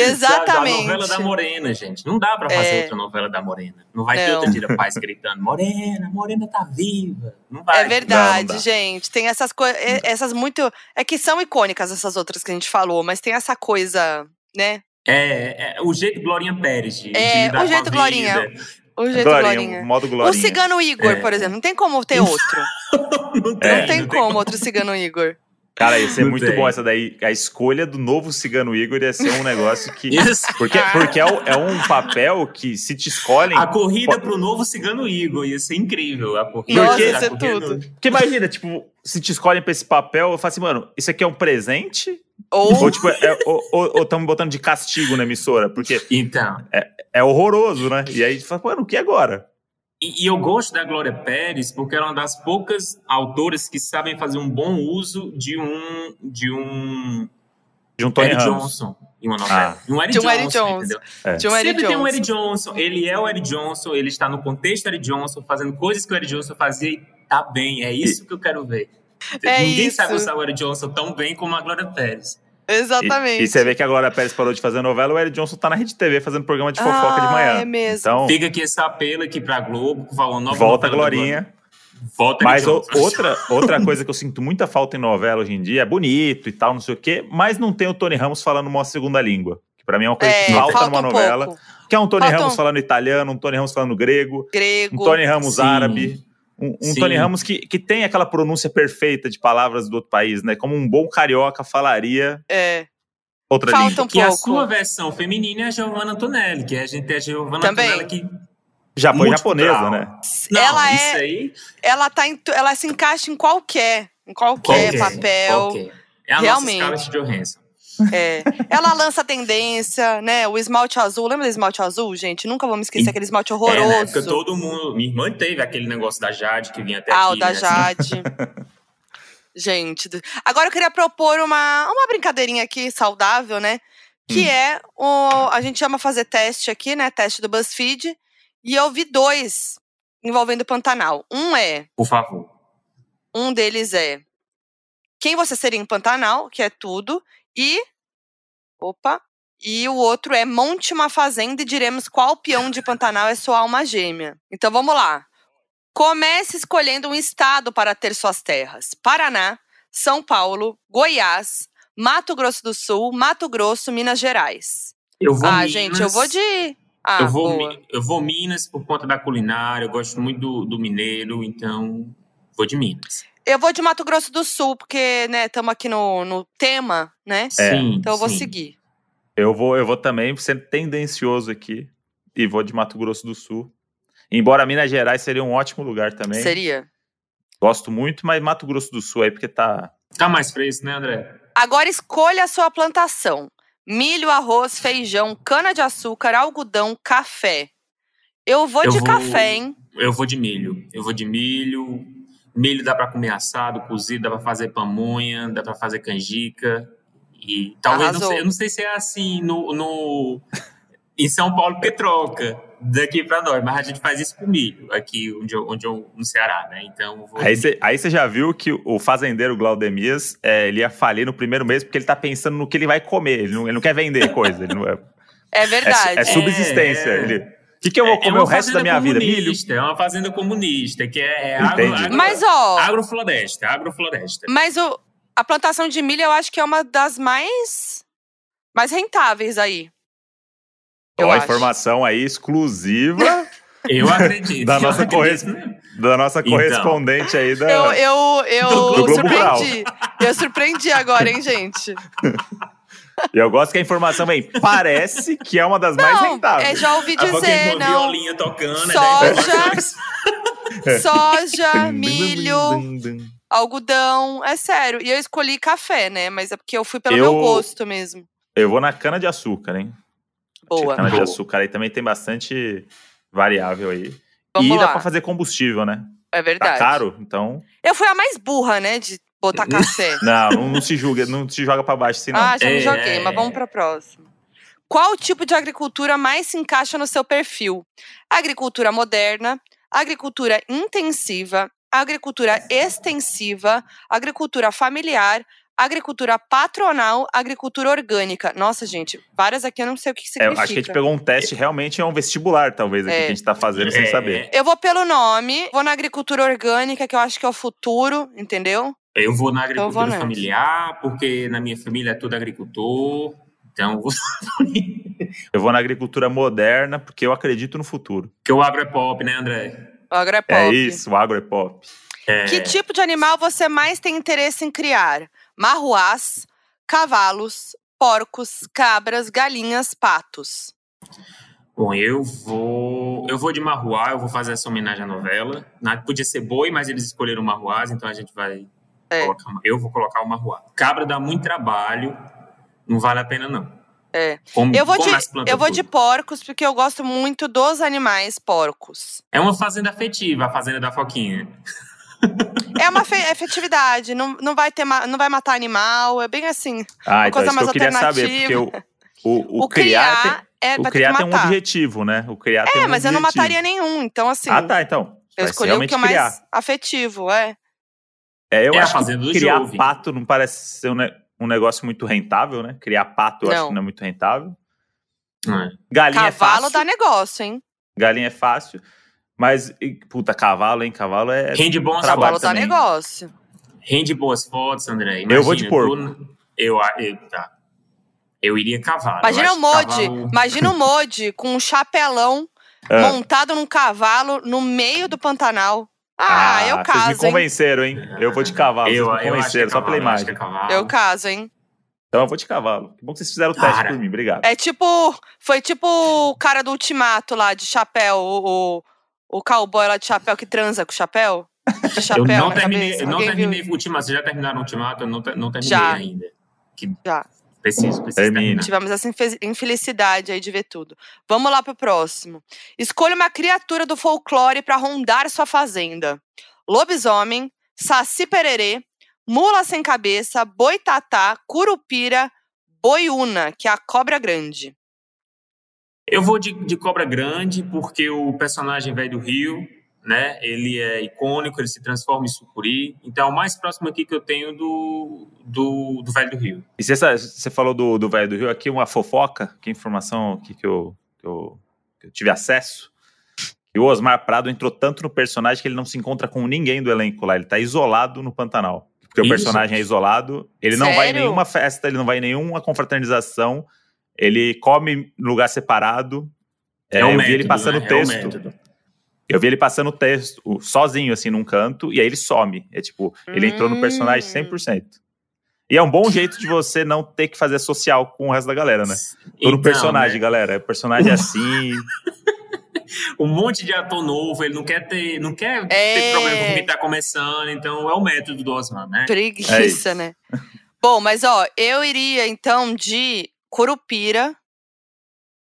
Speaker 2: Exatamente.
Speaker 3: Sabe, a novela da Morena, gente. Não dá pra fazer
Speaker 2: É.
Speaker 3: outra novela da Morena. Não vai ter
Speaker 2: Não.
Speaker 3: outra Dira Paz gritando: Morena, Morena tá viva. Não vai.
Speaker 2: É verdade,
Speaker 1: Não, não
Speaker 2: gente. Tem essas coisas. Essas muito. É que são icônicas essas outras que a gente falou, mas tem essa coisa, né?
Speaker 3: É, é o jeito Glorinha Pérez de, de
Speaker 2: É,
Speaker 3: lidar
Speaker 2: o
Speaker 3: com
Speaker 2: jeito
Speaker 3: a
Speaker 2: Glorinha.
Speaker 3: vida.
Speaker 2: O jeito
Speaker 1: Glorinha,
Speaker 2: Glorinha.
Speaker 1: o modo
Speaker 2: O
Speaker 1: Glorinha.
Speaker 2: Cigano Igor,
Speaker 3: É.
Speaker 2: por exemplo, não tem como ter outro. (laughs)
Speaker 3: Não tem,
Speaker 2: não tem
Speaker 3: não
Speaker 2: como outro Cigano Igor.
Speaker 1: Cara, ia ser
Speaker 3: Não
Speaker 1: muito
Speaker 3: tem.
Speaker 1: bom essa daí. A escolha do novo Cigano Igor ia ser um negócio que.
Speaker 3: Isso.
Speaker 1: Porque, (laughs) porque é, é um papel que, se te escolhem.
Speaker 3: A corrida pro novo Cigano Igor ia ser incrível. A corrida,
Speaker 2: Nossa,
Speaker 1: Porque-
Speaker 2: ia
Speaker 3: a
Speaker 2: ser
Speaker 3: corrida-
Speaker 2: tudo.
Speaker 1: Porque imagina, tipo, se te escolhem pra esse papel, eu falo assim, mano, isso aqui é um presente?
Speaker 2: Ou,
Speaker 1: Ou, tipo, é, ou estamos botando de castigo na emissora? Porque
Speaker 3: Então,
Speaker 1: é horroroso, né? E aí, tu fala, mano, o que agora?
Speaker 3: E, e eu gosto da Glória Pérez porque ela é uma das poucas autoras que sabem fazer um bom uso de um de um
Speaker 1: De um Tony
Speaker 3: Eric. Johnson em uma novela. De um Eric
Speaker 2: De um Eric
Speaker 3: Johnson?
Speaker 1: É.
Speaker 2: de um Eric
Speaker 3: Sempre tem um. Eric Johnson. Ele é o Eric Johnson, ele está no contexto Eric Johnson, fazendo coisas que o Eric Johnson fazia e tá bem. É isso que eu quero ver.
Speaker 2: É
Speaker 3: Ninguém
Speaker 2: isso.
Speaker 3: sabe usar o Eric Johnson tão bem como a Glória Pérez.
Speaker 2: Exatamente.
Speaker 1: E, e você vê que a Glória Pérez parou de fazer novela, o Eric Johnson tá na Rede TV fazendo programa de fofoca
Speaker 2: Ah,
Speaker 1: de manhã.
Speaker 2: é mesmo.
Speaker 1: Então,
Speaker 3: Fica aqui esse apelo aqui pra Globo, falando nova
Speaker 1: volta a Glorinha.
Speaker 3: Volta
Speaker 1: Mas o- outra, outra coisa que eu sinto muita falta em novela hoje em dia é bonito e tal, não sei o quê, mas não tem o Tony Ramos falando uma segunda língua. Que pra mim é uma coisa que
Speaker 2: É,
Speaker 1: falta,
Speaker 2: falta
Speaker 1: numa
Speaker 2: um
Speaker 1: novela.
Speaker 2: pouco.
Speaker 1: Que é um Tony
Speaker 2: Falta
Speaker 1: Ramos
Speaker 2: um-
Speaker 1: falando italiano, um Tony Ramos falando grego,
Speaker 2: Grego.
Speaker 1: um Tony Ramos
Speaker 3: Sim.
Speaker 1: árabe. Um, um. Tony Ramos que, que tem aquela pronúncia perfeita de palavras do outro país, né? Como um bom carioca falaria
Speaker 2: É.
Speaker 1: outra
Speaker 2: Falta
Speaker 1: língua.
Speaker 2: um
Speaker 3: Que a
Speaker 2: pouco.
Speaker 3: sua versão feminina é a Giovanna Antonelli, que a gente tem a Giovanna
Speaker 2: Também.
Speaker 3: Antonelli que.
Speaker 1: Já foi
Speaker 3: multicultural.
Speaker 1: japonesa, né?
Speaker 3: Não,
Speaker 2: ela
Speaker 3: isso
Speaker 2: é.
Speaker 3: aí.
Speaker 2: Ela tá em, ela se encaixa em qualquer, em qualquer, papel.
Speaker 3: qualquer. É a
Speaker 2: Realmente.
Speaker 3: nossa Scarlett Johansson.
Speaker 2: É. Ela lança tendência, né? O esmalte azul. Lembra do esmalte azul, gente? Nunca vou me esquecer
Speaker 3: E-
Speaker 2: aquele esmalte
Speaker 3: É, na
Speaker 2: horroroso.
Speaker 3: época todo mundo. Minha irmã teve aquele negócio da Jade que vinha até
Speaker 2: ah,
Speaker 3: aqui.
Speaker 2: o da
Speaker 3: né?
Speaker 2: Jade. (laughs) Gente, do- agora eu queria propor uma, uma brincadeirinha aqui saudável, né? Que
Speaker 1: Hum.
Speaker 2: é o. A gente ama fazer teste aqui, né? Teste do BuzzFeed. E eu vi dois envolvendo o Pantanal. Um é.
Speaker 3: Por favor.
Speaker 2: Um deles é quem você seria em Pantanal, que é tudo, e opa, e o outro é monte uma fazenda e diremos qual peão de Pantanal é sua alma gêmea. Então vamos lá. Comece escolhendo um estado para ter suas terras: Paraná, São Paulo, Goiás, Mato Grosso do Sul, Mato Grosso, Minas Gerais.
Speaker 3: Eu vou
Speaker 2: ah,
Speaker 3: Minas,
Speaker 2: gente, eu vou de Ah,
Speaker 3: eu, vou,
Speaker 2: boa.
Speaker 3: Eu vou Minas por conta da culinária, eu gosto muito do, do mineiro, então vou de Minas.
Speaker 2: Eu vou de Mato Grosso do Sul, porque, né, estamos aqui no, no tema, né?
Speaker 1: É.
Speaker 3: Sim,
Speaker 2: Então eu vou
Speaker 3: sim.
Speaker 2: seguir.
Speaker 1: Eu vou, eu vou também sendo tendencioso aqui e vou de Mato Grosso do Sul. Embora Minas Gerais seria um ótimo lugar também.
Speaker 2: Seria.
Speaker 1: Gosto muito, mas Mato Grosso do Sul aí porque tá.
Speaker 3: Tá mais fresco, né, André?
Speaker 2: Agora escolha a sua plantação: milho, arroz, feijão, cana-de-açúcar, algodão, café. Eu vou
Speaker 3: Eu
Speaker 2: de
Speaker 3: vou-
Speaker 2: café, hein?
Speaker 3: Eu vou de milho. Eu vou de milho. Milho dá pra comer assado, cozido, dá pra fazer pamonha, dá pra fazer canjica. E talvez, não sei, eu não sei se é assim no, no em São Paulo, porque troca daqui pra nós, mas a gente faz isso com milho, aqui onde eu, onde eu no Ceará, né? Então, vou
Speaker 1: Aí você já viu que o fazendeiro Glaudemias é, ele ia falir no primeiro mês porque ele tá pensando no que ele vai comer. Ele não, ele não quer vender coisa. Ele não é,
Speaker 2: É
Speaker 1: é,
Speaker 2: verdade.
Speaker 1: é subsistência.
Speaker 3: É.
Speaker 1: Ele, que, que eu vou
Speaker 3: É- é
Speaker 1: comer
Speaker 3: uma
Speaker 1: o resto da minha vida? Milho?
Speaker 3: É uma fazenda comunista, que é, é agro, agro,
Speaker 2: Mas, ó,
Speaker 3: agrofloresta, agrofloresta.
Speaker 2: mas o, a plantação de milho eu acho que é uma das mais, mais rentáveis aí.
Speaker 1: Ó, a informação aí exclusiva (laughs)
Speaker 3: Eu acredito.
Speaker 1: Da
Speaker 3: eu
Speaker 1: nossa
Speaker 3: acredito.
Speaker 1: correspondente. da nossa
Speaker 3: Então.
Speaker 1: correspondente aí da.
Speaker 2: Eu, eu, eu
Speaker 3: Do
Speaker 1: Globo
Speaker 2: surpreendi. Eu surpreendi agora, hein, gente? (laughs)
Speaker 1: E eu gosto que a informação vem. Parece que é uma das mais
Speaker 2: Não,
Speaker 1: rentáveis.
Speaker 2: é, já ouvi dizer,
Speaker 3: uma
Speaker 2: não.
Speaker 3: violinha tocando, né?
Speaker 2: Soja. Soja, (laughs) milho, algodão. É sério. E eu escolhi café, né? Mas é porque eu fui pelo
Speaker 1: Eu-
Speaker 2: meu gosto mesmo.
Speaker 1: Eu vou na cana de açúcar, hein?
Speaker 2: Boa.
Speaker 1: Cana de açúcar aí também tem bastante variável aí.
Speaker 2: Vamos
Speaker 1: e dá
Speaker 2: lá.
Speaker 1: pra fazer combustível, né?
Speaker 2: É
Speaker 1: Tá
Speaker 2: verdade.
Speaker 1: caro, então.
Speaker 2: Eu fui a mais burra, né? De botar (laughs) café.
Speaker 1: Não, não, não se julga, não se joga pra baixo assim, não.
Speaker 2: Ah, já me
Speaker 3: É.
Speaker 2: joguei, mas vamos pra próxima. Qual tipo de agricultura mais se encaixa no seu perfil? Agricultura moderna, agricultura intensiva, agricultura extensiva, agricultura familiar, agricultura patronal, agricultura orgânica. Nossa, gente, várias aqui eu não sei o que
Speaker 1: É,
Speaker 2: significa.
Speaker 1: acho que a gente pegou um teste, realmente é um vestibular, talvez, aqui
Speaker 2: É.
Speaker 1: que a gente tá fazendo sem
Speaker 3: É.
Speaker 1: saber.
Speaker 2: Eu vou pelo nome, vou na agricultura orgânica, que eu acho que é o futuro, entendeu?
Speaker 3: Eu vou na
Speaker 2: Então vou
Speaker 3: agricultura
Speaker 2: nessa.
Speaker 3: familiar, porque na minha família é tudo agricultor. Então, eu vou... (laughs)
Speaker 1: Eu vou na agricultura moderna, porque eu acredito no futuro.
Speaker 3: que o agro é pop, né, André?
Speaker 2: O agro é pop.
Speaker 1: É isso, o agro é pop.
Speaker 3: É,
Speaker 2: Que tipo de animal você mais tem interesse em criar? marruás, cavalos, porcos, cabras, galinhas, patos.
Speaker 3: Bom, eu vou. Eu vou de Marruá, eu vou fazer essa homenagem à novela. Podia ser boi, mas eles escolheram Marruás, então a gente vai.
Speaker 2: É.
Speaker 3: eu vou colocar o Marruá. Cabra dá muito trabalho, não vale a pena, não.
Speaker 2: É.
Speaker 3: Come-
Speaker 2: Eu vou, de, eu vou de porcos, porque eu gosto muito dos animais porcos.
Speaker 3: É uma fazenda afetiva, a fazenda da Foquinha.
Speaker 2: É uma fe- (laughs) efetividade, não, não, vai ter, não vai matar animal, é bem assim.
Speaker 1: Ah, então
Speaker 2: coisa
Speaker 1: isso que eu
Speaker 2: mais
Speaker 1: queria saber, porque o, o, o,
Speaker 2: O,
Speaker 1: criar,
Speaker 2: criar, é,
Speaker 1: tem, o
Speaker 2: vai ter
Speaker 1: criar tem um
Speaker 2: matar.
Speaker 1: objetivo, né? O criar tem
Speaker 2: É,
Speaker 1: um
Speaker 2: mas eu não
Speaker 1: objetivo.
Speaker 2: mataria nenhum, então assim,
Speaker 1: Ah, tá, então.
Speaker 2: eu escolhi o que é mais
Speaker 1: criar.
Speaker 2: afetivo, é.
Speaker 1: É, eu
Speaker 3: É a
Speaker 1: acho
Speaker 3: fazenda do
Speaker 1: que criar pato não parece ser um, ne- um negócio muito rentável, né? Criar pato eu acho
Speaker 2: Não.
Speaker 1: que não é muito rentável.
Speaker 3: É.
Speaker 1: Galinha é
Speaker 2: Cavalo
Speaker 1: fácil.
Speaker 2: dá negócio, hein?
Speaker 1: Galinha é fácil. Mas, e, puta, cavalo, hein? Cavalo é.
Speaker 3: Rende bons
Speaker 1: Trabalho
Speaker 2: Cavalo
Speaker 3: fotos.
Speaker 2: dá
Speaker 1: também.
Speaker 2: negócio.
Speaker 3: Rende boas fotos, André.
Speaker 1: Eu vou de
Speaker 3: Imagina,
Speaker 1: porco.
Speaker 3: tu- Eu, eu, tá. eu iria cavalo.
Speaker 2: Imagina
Speaker 3: eu
Speaker 2: o
Speaker 3: acho
Speaker 2: Modi,
Speaker 3: cavalo-
Speaker 2: imagina o Modi com um chapelão
Speaker 1: Ah. (laughs)
Speaker 2: montado num cavalo no meio do Pantanal. Ah, eu
Speaker 1: Vocês me
Speaker 2: caso, hein?
Speaker 1: convenceram, hein? Eu vou de cavalo.
Speaker 3: Eu,
Speaker 1: vocês me
Speaker 3: eu acho que é
Speaker 1: convenceram, só pela
Speaker 3: cavalo, eu acho que
Speaker 1: imagem.
Speaker 3: é cavalo.
Speaker 2: Eu caso, hein?
Speaker 1: Então eu vou de cavalo. Que bom que vocês fizeram o teste
Speaker 3: Cara.
Speaker 1: por mim, obrigado.
Speaker 2: É tipo. Foi tipo o cara do ultimato lá de chapéu, o, o, o cowboy lá de chapéu que transa com chapéu. De chapéu
Speaker 3: Eu não terminei, eu não terminei o ultimato. Vocês já terminaram o ultimato? Eu não, não terminei
Speaker 2: Já.
Speaker 3: ainda. Que
Speaker 2: Já.
Speaker 3: Preciso, preciso terminar.
Speaker 2: Tivemos essa infe- infelicidade aí de ver tudo. Vamos lá pro próximo. Escolha uma criatura do folclore para rondar sua fazenda: lobisomem, saci pererê, mula sem cabeça, boitatá, curupira, boiúna, que é a cobra grande.
Speaker 3: Eu vou de, de Cobra Grande porque o personagem velho do Rio, né? Ele é icônico, ele se transforma em sucuri. Então é o mais próximo aqui que eu tenho do, do, do velho do Rio.
Speaker 1: E você, você falou do, do velho do Rio aqui, uma fofoca, que informação aqui que eu, que eu, que eu tive acesso. Que o Osmar Prado entrou tanto no personagem que ele não se encontra com ninguém do elenco lá. Ele tá isolado no Pantanal. Porque o
Speaker 3: Isso.
Speaker 1: personagem é isolado. Ele não vai em
Speaker 2: Sério?
Speaker 1: nenhuma festa, ele não vai em nenhuma confraternização. Ele come em lugar separado. É, eu vi ele passando
Speaker 3: né?
Speaker 1: o texto.
Speaker 3: É o método.
Speaker 1: Eu vi ele passando o texto sozinho, assim, num canto, e aí ele some. É tipo, ele entrou no personagem
Speaker 2: Hum.
Speaker 1: 100%. E é um bom jeito de você não ter que fazer social com o resto da galera, né? Tô no
Speaker 3: Então,
Speaker 1: personagem,
Speaker 3: né?
Speaker 1: galera. O personagem é assim. (laughs)
Speaker 3: Um monte de ator novo, ele não quer ter, não quer
Speaker 2: É.
Speaker 3: ter problema com quem tá começando, então é o método do Osman, né?
Speaker 1: É
Speaker 2: Preguiça,
Speaker 1: isso.
Speaker 2: né? Bom, mas ó, eu iria então de curupira,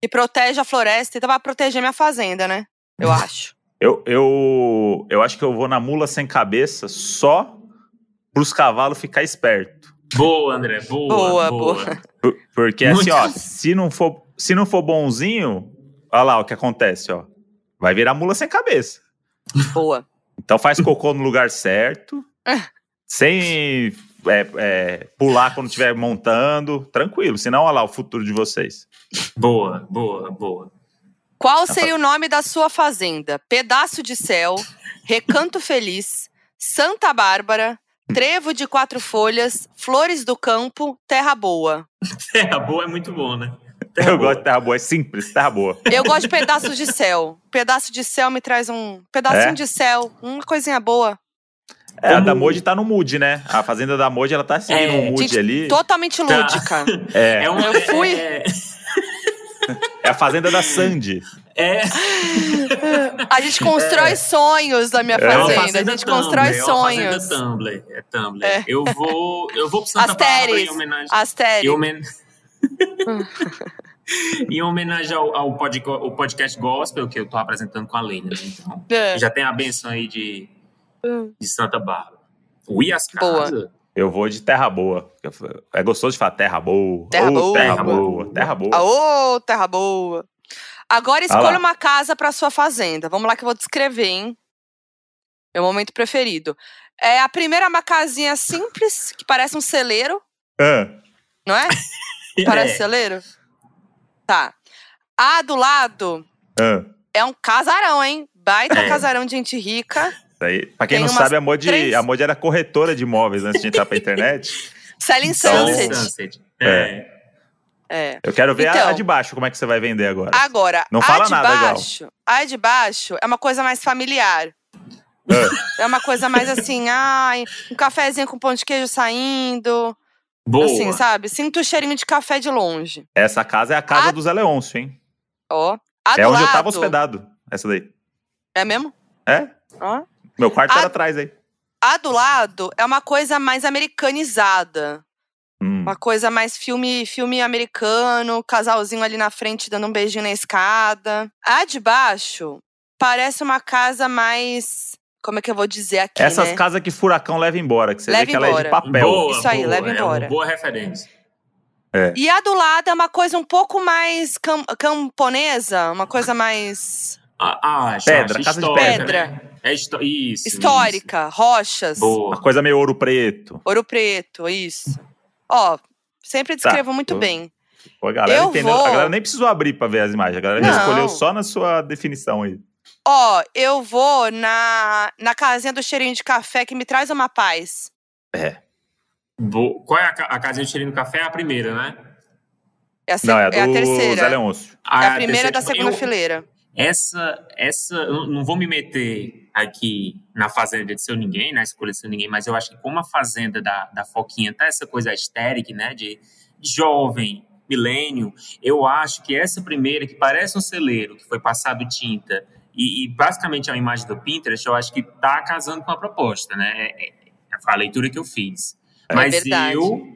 Speaker 2: que protege a floresta, então vai proteger minha fazenda, né? Eu acho. (laughs)
Speaker 1: Eu, eu, eu acho que eu vou na mula sem cabeça só pros cavalos ficar esperto.
Speaker 3: Boa, André,
Speaker 2: Boa,
Speaker 3: boa,
Speaker 2: boa.
Speaker 1: Por- Porque
Speaker 3: Muito
Speaker 1: assim, ó, se não for, se não for bonzinho, olha lá o que acontece, ó. Vai virar mula sem cabeça.
Speaker 2: Boa.
Speaker 1: Então faz cocô no lugar certo, (laughs) sem é, é, pular quando estiver montando, tranquilo. Senão, olha lá o futuro de vocês.
Speaker 3: Boa, boa, boa.
Speaker 2: Qual seria o nome da sua fazenda? Pedaço de céu, Recanto Feliz, Santa Bárbara, Trevo de Quatro Folhas, Flores do Campo, Terra Boa. (laughs)
Speaker 3: Terra boa é muito bom, né? Terra
Speaker 1: Eu
Speaker 3: boa.
Speaker 1: gosto de terra boa, é simples, terra boa.
Speaker 2: Eu gosto de pedaço de céu. Pedaço de céu me traz um pedacinho
Speaker 1: É?
Speaker 2: de céu, uma coisinha boa.
Speaker 1: É, a da Moji tá no mood, né? A fazenda da Moji, ela tá seguindo
Speaker 3: É,
Speaker 1: um mood
Speaker 2: gente,
Speaker 1: ali.
Speaker 2: Totalmente
Speaker 3: Tá.
Speaker 2: lúdica.
Speaker 1: É,
Speaker 3: É uma,
Speaker 2: Eu fui.
Speaker 3: É,
Speaker 1: é a fazenda da Sandy.
Speaker 3: é,
Speaker 2: A gente constrói sonhos da minha
Speaker 1: É uma
Speaker 2: fazenda. a
Speaker 3: fazenda
Speaker 2: gente
Speaker 3: Tumblr,
Speaker 2: constrói
Speaker 3: é uma
Speaker 2: sonhos.
Speaker 3: fazenda Tumblr, é Tumblr.
Speaker 2: É.
Speaker 3: Eu vou, eu vou pro Santa. Bárbara em homenagem,
Speaker 2: Astério.
Speaker 3: em homen- (laughs) em homenagem ao, ao o podcast Gospel que eu tô apresentando com a Leila. né? Então,
Speaker 2: É.
Speaker 3: já tem a benção aí de, de Santa Bárbara. As
Speaker 2: Boa.
Speaker 1: Eu vou de terra boa. É gostoso de falar terra boa.
Speaker 2: Terra
Speaker 1: Ô,
Speaker 2: boa.
Speaker 1: Terra boa. Terra boa.
Speaker 2: Aô, terra boa. Agora escolha uma casa para sua fazenda. Vamos lá que eu vou descrever, hein? Meu momento preferido. É a primeira é uma casinha simples, que parece um celeiro,
Speaker 1: Ah,
Speaker 2: não é? (laughs) Parece
Speaker 3: É.
Speaker 2: celeiro? Tá. A do lado
Speaker 1: ah.
Speaker 2: é um casarão, hein? Baita
Speaker 3: É.
Speaker 2: casarão de gente rica.
Speaker 1: Isso aí. Pra quem
Speaker 2: Tem
Speaker 1: não
Speaker 2: umas
Speaker 1: sabe, a
Speaker 2: três-
Speaker 1: a Moji era corretora de imóveis antes de entrar pra (laughs) internet.
Speaker 2: Selling
Speaker 1: Então-
Speaker 2: Sunset.
Speaker 3: Sunset.
Speaker 1: É.
Speaker 3: É.
Speaker 2: É.
Speaker 1: Eu quero ver a-
Speaker 2: Então.
Speaker 1: a, de baixo, como é que você vai vender agora.
Speaker 2: Agora,
Speaker 1: Não
Speaker 2: a
Speaker 1: fala
Speaker 2: de
Speaker 1: nada, Gal.
Speaker 2: baixo, a de baixo é uma coisa mais familiar.
Speaker 1: Ah, (laughs)
Speaker 2: É uma coisa mais assim, ai, um cafezinho com pão de queijo saindo,
Speaker 3: Boa.
Speaker 2: Assim, sabe? Sinto o cheirinho de café de longe.
Speaker 1: Essa casa é a casa
Speaker 2: A-
Speaker 1: do Zé Leôncio, hein?
Speaker 2: Ó. A
Speaker 1: é onde eu tava
Speaker 2: lado-
Speaker 1: hospedado, essa daí.
Speaker 2: É mesmo?
Speaker 1: É?
Speaker 2: Ó.
Speaker 1: Meu quarto
Speaker 2: A-
Speaker 1: era atrás aí.
Speaker 2: A do lado é uma coisa mais americanizada.
Speaker 1: Hum.
Speaker 2: Uma coisa mais filme, filme americano, casalzinho ali na frente dando um beijinho na escada. A de baixo parece uma casa mais. Como é que eu vou dizer aqui?
Speaker 1: Essas
Speaker 2: né?
Speaker 1: casas que furacão leva embora, que você
Speaker 2: Leva
Speaker 1: vê que ela é de papel.
Speaker 3: Boa,
Speaker 2: Isso aí,
Speaker 3: boa,
Speaker 2: leva
Speaker 3: é
Speaker 2: embora.
Speaker 3: uma boa referência.
Speaker 2: E a do lado é uma coisa um pouco mais cam- camponesa, uma coisa mais
Speaker 3: Ah, ah,
Speaker 1: Pedra,
Speaker 3: acho
Speaker 1: casa de
Speaker 3: histórica,
Speaker 2: pedra.
Speaker 3: né? É histó- isso.
Speaker 2: histórica, rochas,
Speaker 3: Isso. Boa.
Speaker 1: Uma coisa meio ouro preto.
Speaker 2: ouro preto, isso. Ó, sempre descrevo
Speaker 1: Tá,
Speaker 2: muito
Speaker 1: tô-
Speaker 2: bem.
Speaker 1: Pô, a galera
Speaker 2: Eu
Speaker 1: entendeu.
Speaker 2: vou-
Speaker 1: A galera nem precisou abrir pra ver as imagens. A galera
Speaker 2: Não.
Speaker 1: escolheu só na sua definição aí.
Speaker 2: Ó, eu vou na, na casinha do cheirinho de café que me traz uma paz.
Speaker 1: É.
Speaker 3: Bo- Qual é a, a casinha de cheirinho do café? É a primeira, né?
Speaker 2: É a, se-
Speaker 1: Não, é a
Speaker 2: é a
Speaker 1: do Zé
Speaker 2: terceira.
Speaker 1: Leôncio.
Speaker 2: É a
Speaker 3: Ah,
Speaker 2: primeira da
Speaker 3: terceira,
Speaker 2: segunda
Speaker 3: eu-
Speaker 2: fileira.
Speaker 3: Essa, essa, não vou me meter aqui na fazenda de seu ninguém, na escolha de seu ninguém, mas eu acho que como a fazenda da, da Foquinha tá essa coisa estérica, né, de, de jovem, milênio, eu acho que essa primeira, que parece um celeiro, que foi passado tinta, e, e basicamente é uma imagem do Pinterest, eu acho que tá casando com a proposta, né, é, é a leitura que eu fiz.
Speaker 2: É
Speaker 3: Mas
Speaker 2: verdade.
Speaker 3: eu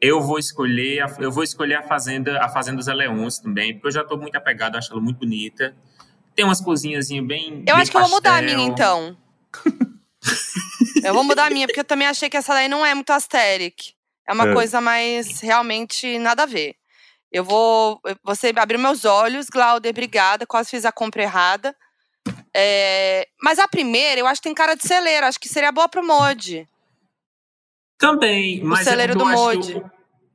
Speaker 3: eu vou escolher a, eu vou escolher a fazenda a fazenda Zé Leôncio também porque eu já estou muito apegado acho ela muito bonita tem umas cozinhazinhas bem
Speaker 2: Eu
Speaker 3: bem
Speaker 2: acho que eu vou mudar a minha, então. (laughs) eu vou mudar a minha, porque eu também achei que essa daí não é muito asteric. É uma
Speaker 1: É.
Speaker 2: coisa mais realmente nada a ver. Eu vou. Você abriu meus olhos, Glauder, obrigada. Quase fiz a compra errada. É, mas a primeira, eu acho que tem cara de celeiro. Acho que seria boa pro Mod.
Speaker 3: também mas é
Speaker 2: celeiro do
Speaker 3: que
Speaker 2: Modi.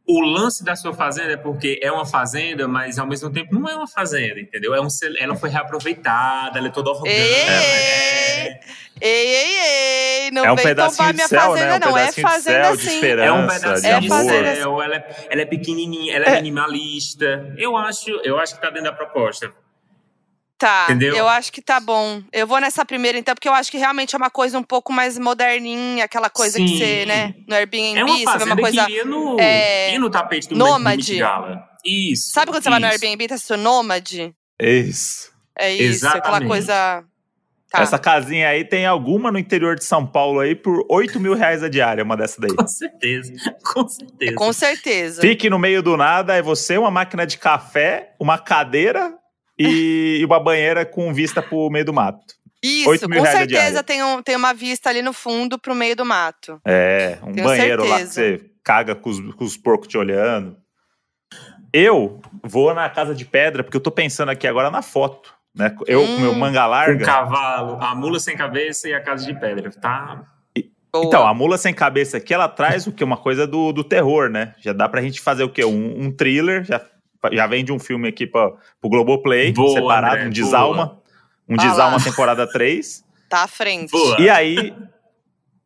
Speaker 3: O, lance da sua fazenda é porque é uma fazenda mas ao mesmo tempo não é uma fazenda entendeu é um ela foi reaproveitada ela é toda orgânica
Speaker 2: Ei, ei,
Speaker 3: é,
Speaker 2: Ei, ei, ei! Não
Speaker 1: É um
Speaker 2: vem
Speaker 1: pedacinho
Speaker 2: tombar
Speaker 1: de
Speaker 2: minha
Speaker 1: céu,
Speaker 2: fazenda,
Speaker 1: né? Um
Speaker 2: não. É
Speaker 1: pedacinho de
Speaker 2: fazenda
Speaker 1: céu, de
Speaker 2: sim.
Speaker 1: esperança.
Speaker 3: é um
Speaker 1: de
Speaker 3: pedacinho
Speaker 2: É
Speaker 3: de
Speaker 1: amor.
Speaker 2: fazenda-
Speaker 3: céu, ela é, ela é pequenininha, ela é, minimalista. Eu acho, eu acho que tá dentro da proposta.
Speaker 2: Tá,
Speaker 3: Entendeu?
Speaker 2: eu acho que tá bom. Eu vou nessa primeira, então, porque eu acho que realmente é uma coisa um pouco mais moderninha, aquela coisa que
Speaker 3: Sim.
Speaker 2: você, né, no Airbnb,
Speaker 3: É uma
Speaker 2: você vê uma coisa.
Speaker 3: que ia no,
Speaker 2: é,
Speaker 3: ia no tapete do
Speaker 2: nômade.
Speaker 3: Gala. Isso.
Speaker 2: Sabe quando você vai no
Speaker 3: isso.
Speaker 2: Airbnb e tá assistindo Nômade?
Speaker 1: Isso.
Speaker 2: É isso, aquela
Speaker 3: Exatamente.
Speaker 2: coisa. Tá.
Speaker 1: Essa casinha aí tem alguma no interior de São Paulo aí por 8 mil reais a diária, uma dessa daí.
Speaker 3: Com certeza, com certeza.
Speaker 2: Com certeza.
Speaker 1: Fique no meio do nada, é você, uma máquina de café, uma cadeira e, e uma banheira com vista pro meio do mato.
Speaker 2: Isso,
Speaker 1: 8 mil
Speaker 2: com certeza tem, um, tem uma vista ali no fundo pro meio do mato.
Speaker 1: É, um
Speaker 2: Tenho
Speaker 1: banheiro lá que
Speaker 2: certeza.
Speaker 1: você caga com os, com os porcos te olhando. Eu vou na casa de pedra, porque eu tô pensando aqui agora na foto. Né? Eu com meu
Speaker 2: Hum.
Speaker 1: manga
Speaker 3: O
Speaker 1: larga.
Speaker 3: cavalo, a mula sem cabeça e a casa de pedra, tá?
Speaker 2: Boa.
Speaker 1: Então, a mula sem cabeça aqui, ela traz o que? Uma coisa do, do terror, né? Já dá pra gente fazer o quê? Um, um thriller, já, já vem de um filme aqui pra, pro Globoplay,
Speaker 3: Boa,
Speaker 1: separado,
Speaker 3: André,
Speaker 1: um Desalma. Um
Speaker 2: Vai
Speaker 1: Desalma
Speaker 2: lá.
Speaker 1: temporada 3. (laughs)
Speaker 2: Tá à frente.
Speaker 3: Boa.
Speaker 1: E aí,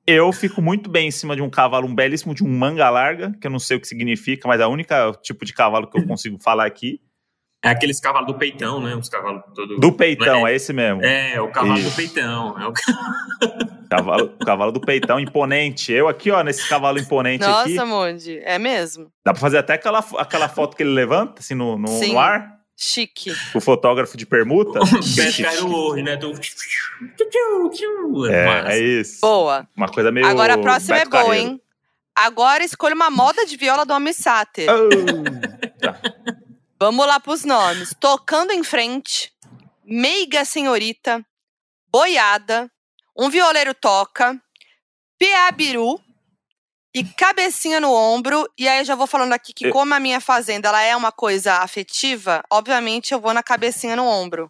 Speaker 1: eu fico muito bem em cima de um cavalo, um belíssimo de um manga larga, que eu não sei o que significa, mas é o único tipo de cavalo que eu consigo falar aqui.
Speaker 3: É aqueles cavalos do peitão, né? Os cavalos todo.
Speaker 1: Do peitão, é esse mesmo.
Speaker 3: É, o cavalo
Speaker 1: Isso.
Speaker 3: do peitão. É o... (laughs)
Speaker 1: Cavalo, o cavalo do peitão imponente. Eu aqui, ó, nesse cavalo imponente aqui.
Speaker 2: Nossa, Mondi, é mesmo?
Speaker 1: Dá pra fazer até aquela, aquela foto que ele levanta, assim, no, no,
Speaker 2: Sim.
Speaker 1: no ar.
Speaker 2: Chique.
Speaker 1: O fotógrafo de permuta. (laughs)
Speaker 3: Beto Cairo né? Do...
Speaker 1: é, é isso.
Speaker 2: Boa.
Speaker 1: Uma coisa meio.
Speaker 2: Agora a próxima
Speaker 1: Beto
Speaker 2: é boa,
Speaker 1: Carreiro.
Speaker 2: hein? Agora escolha uma moda de viola do Homem Sater.
Speaker 1: Oh.
Speaker 2: Vamos lá pros nomes. Tocando em frente, Meiga Senhorita, Boiada, Um Violeiro Toca, Piabiru e Cabecinha no Ombro. E aí eu já vou falando aqui que
Speaker 1: Eu-
Speaker 2: como a minha fazenda ela é uma coisa afetiva, obviamente eu vou na Cabecinha no Ombro.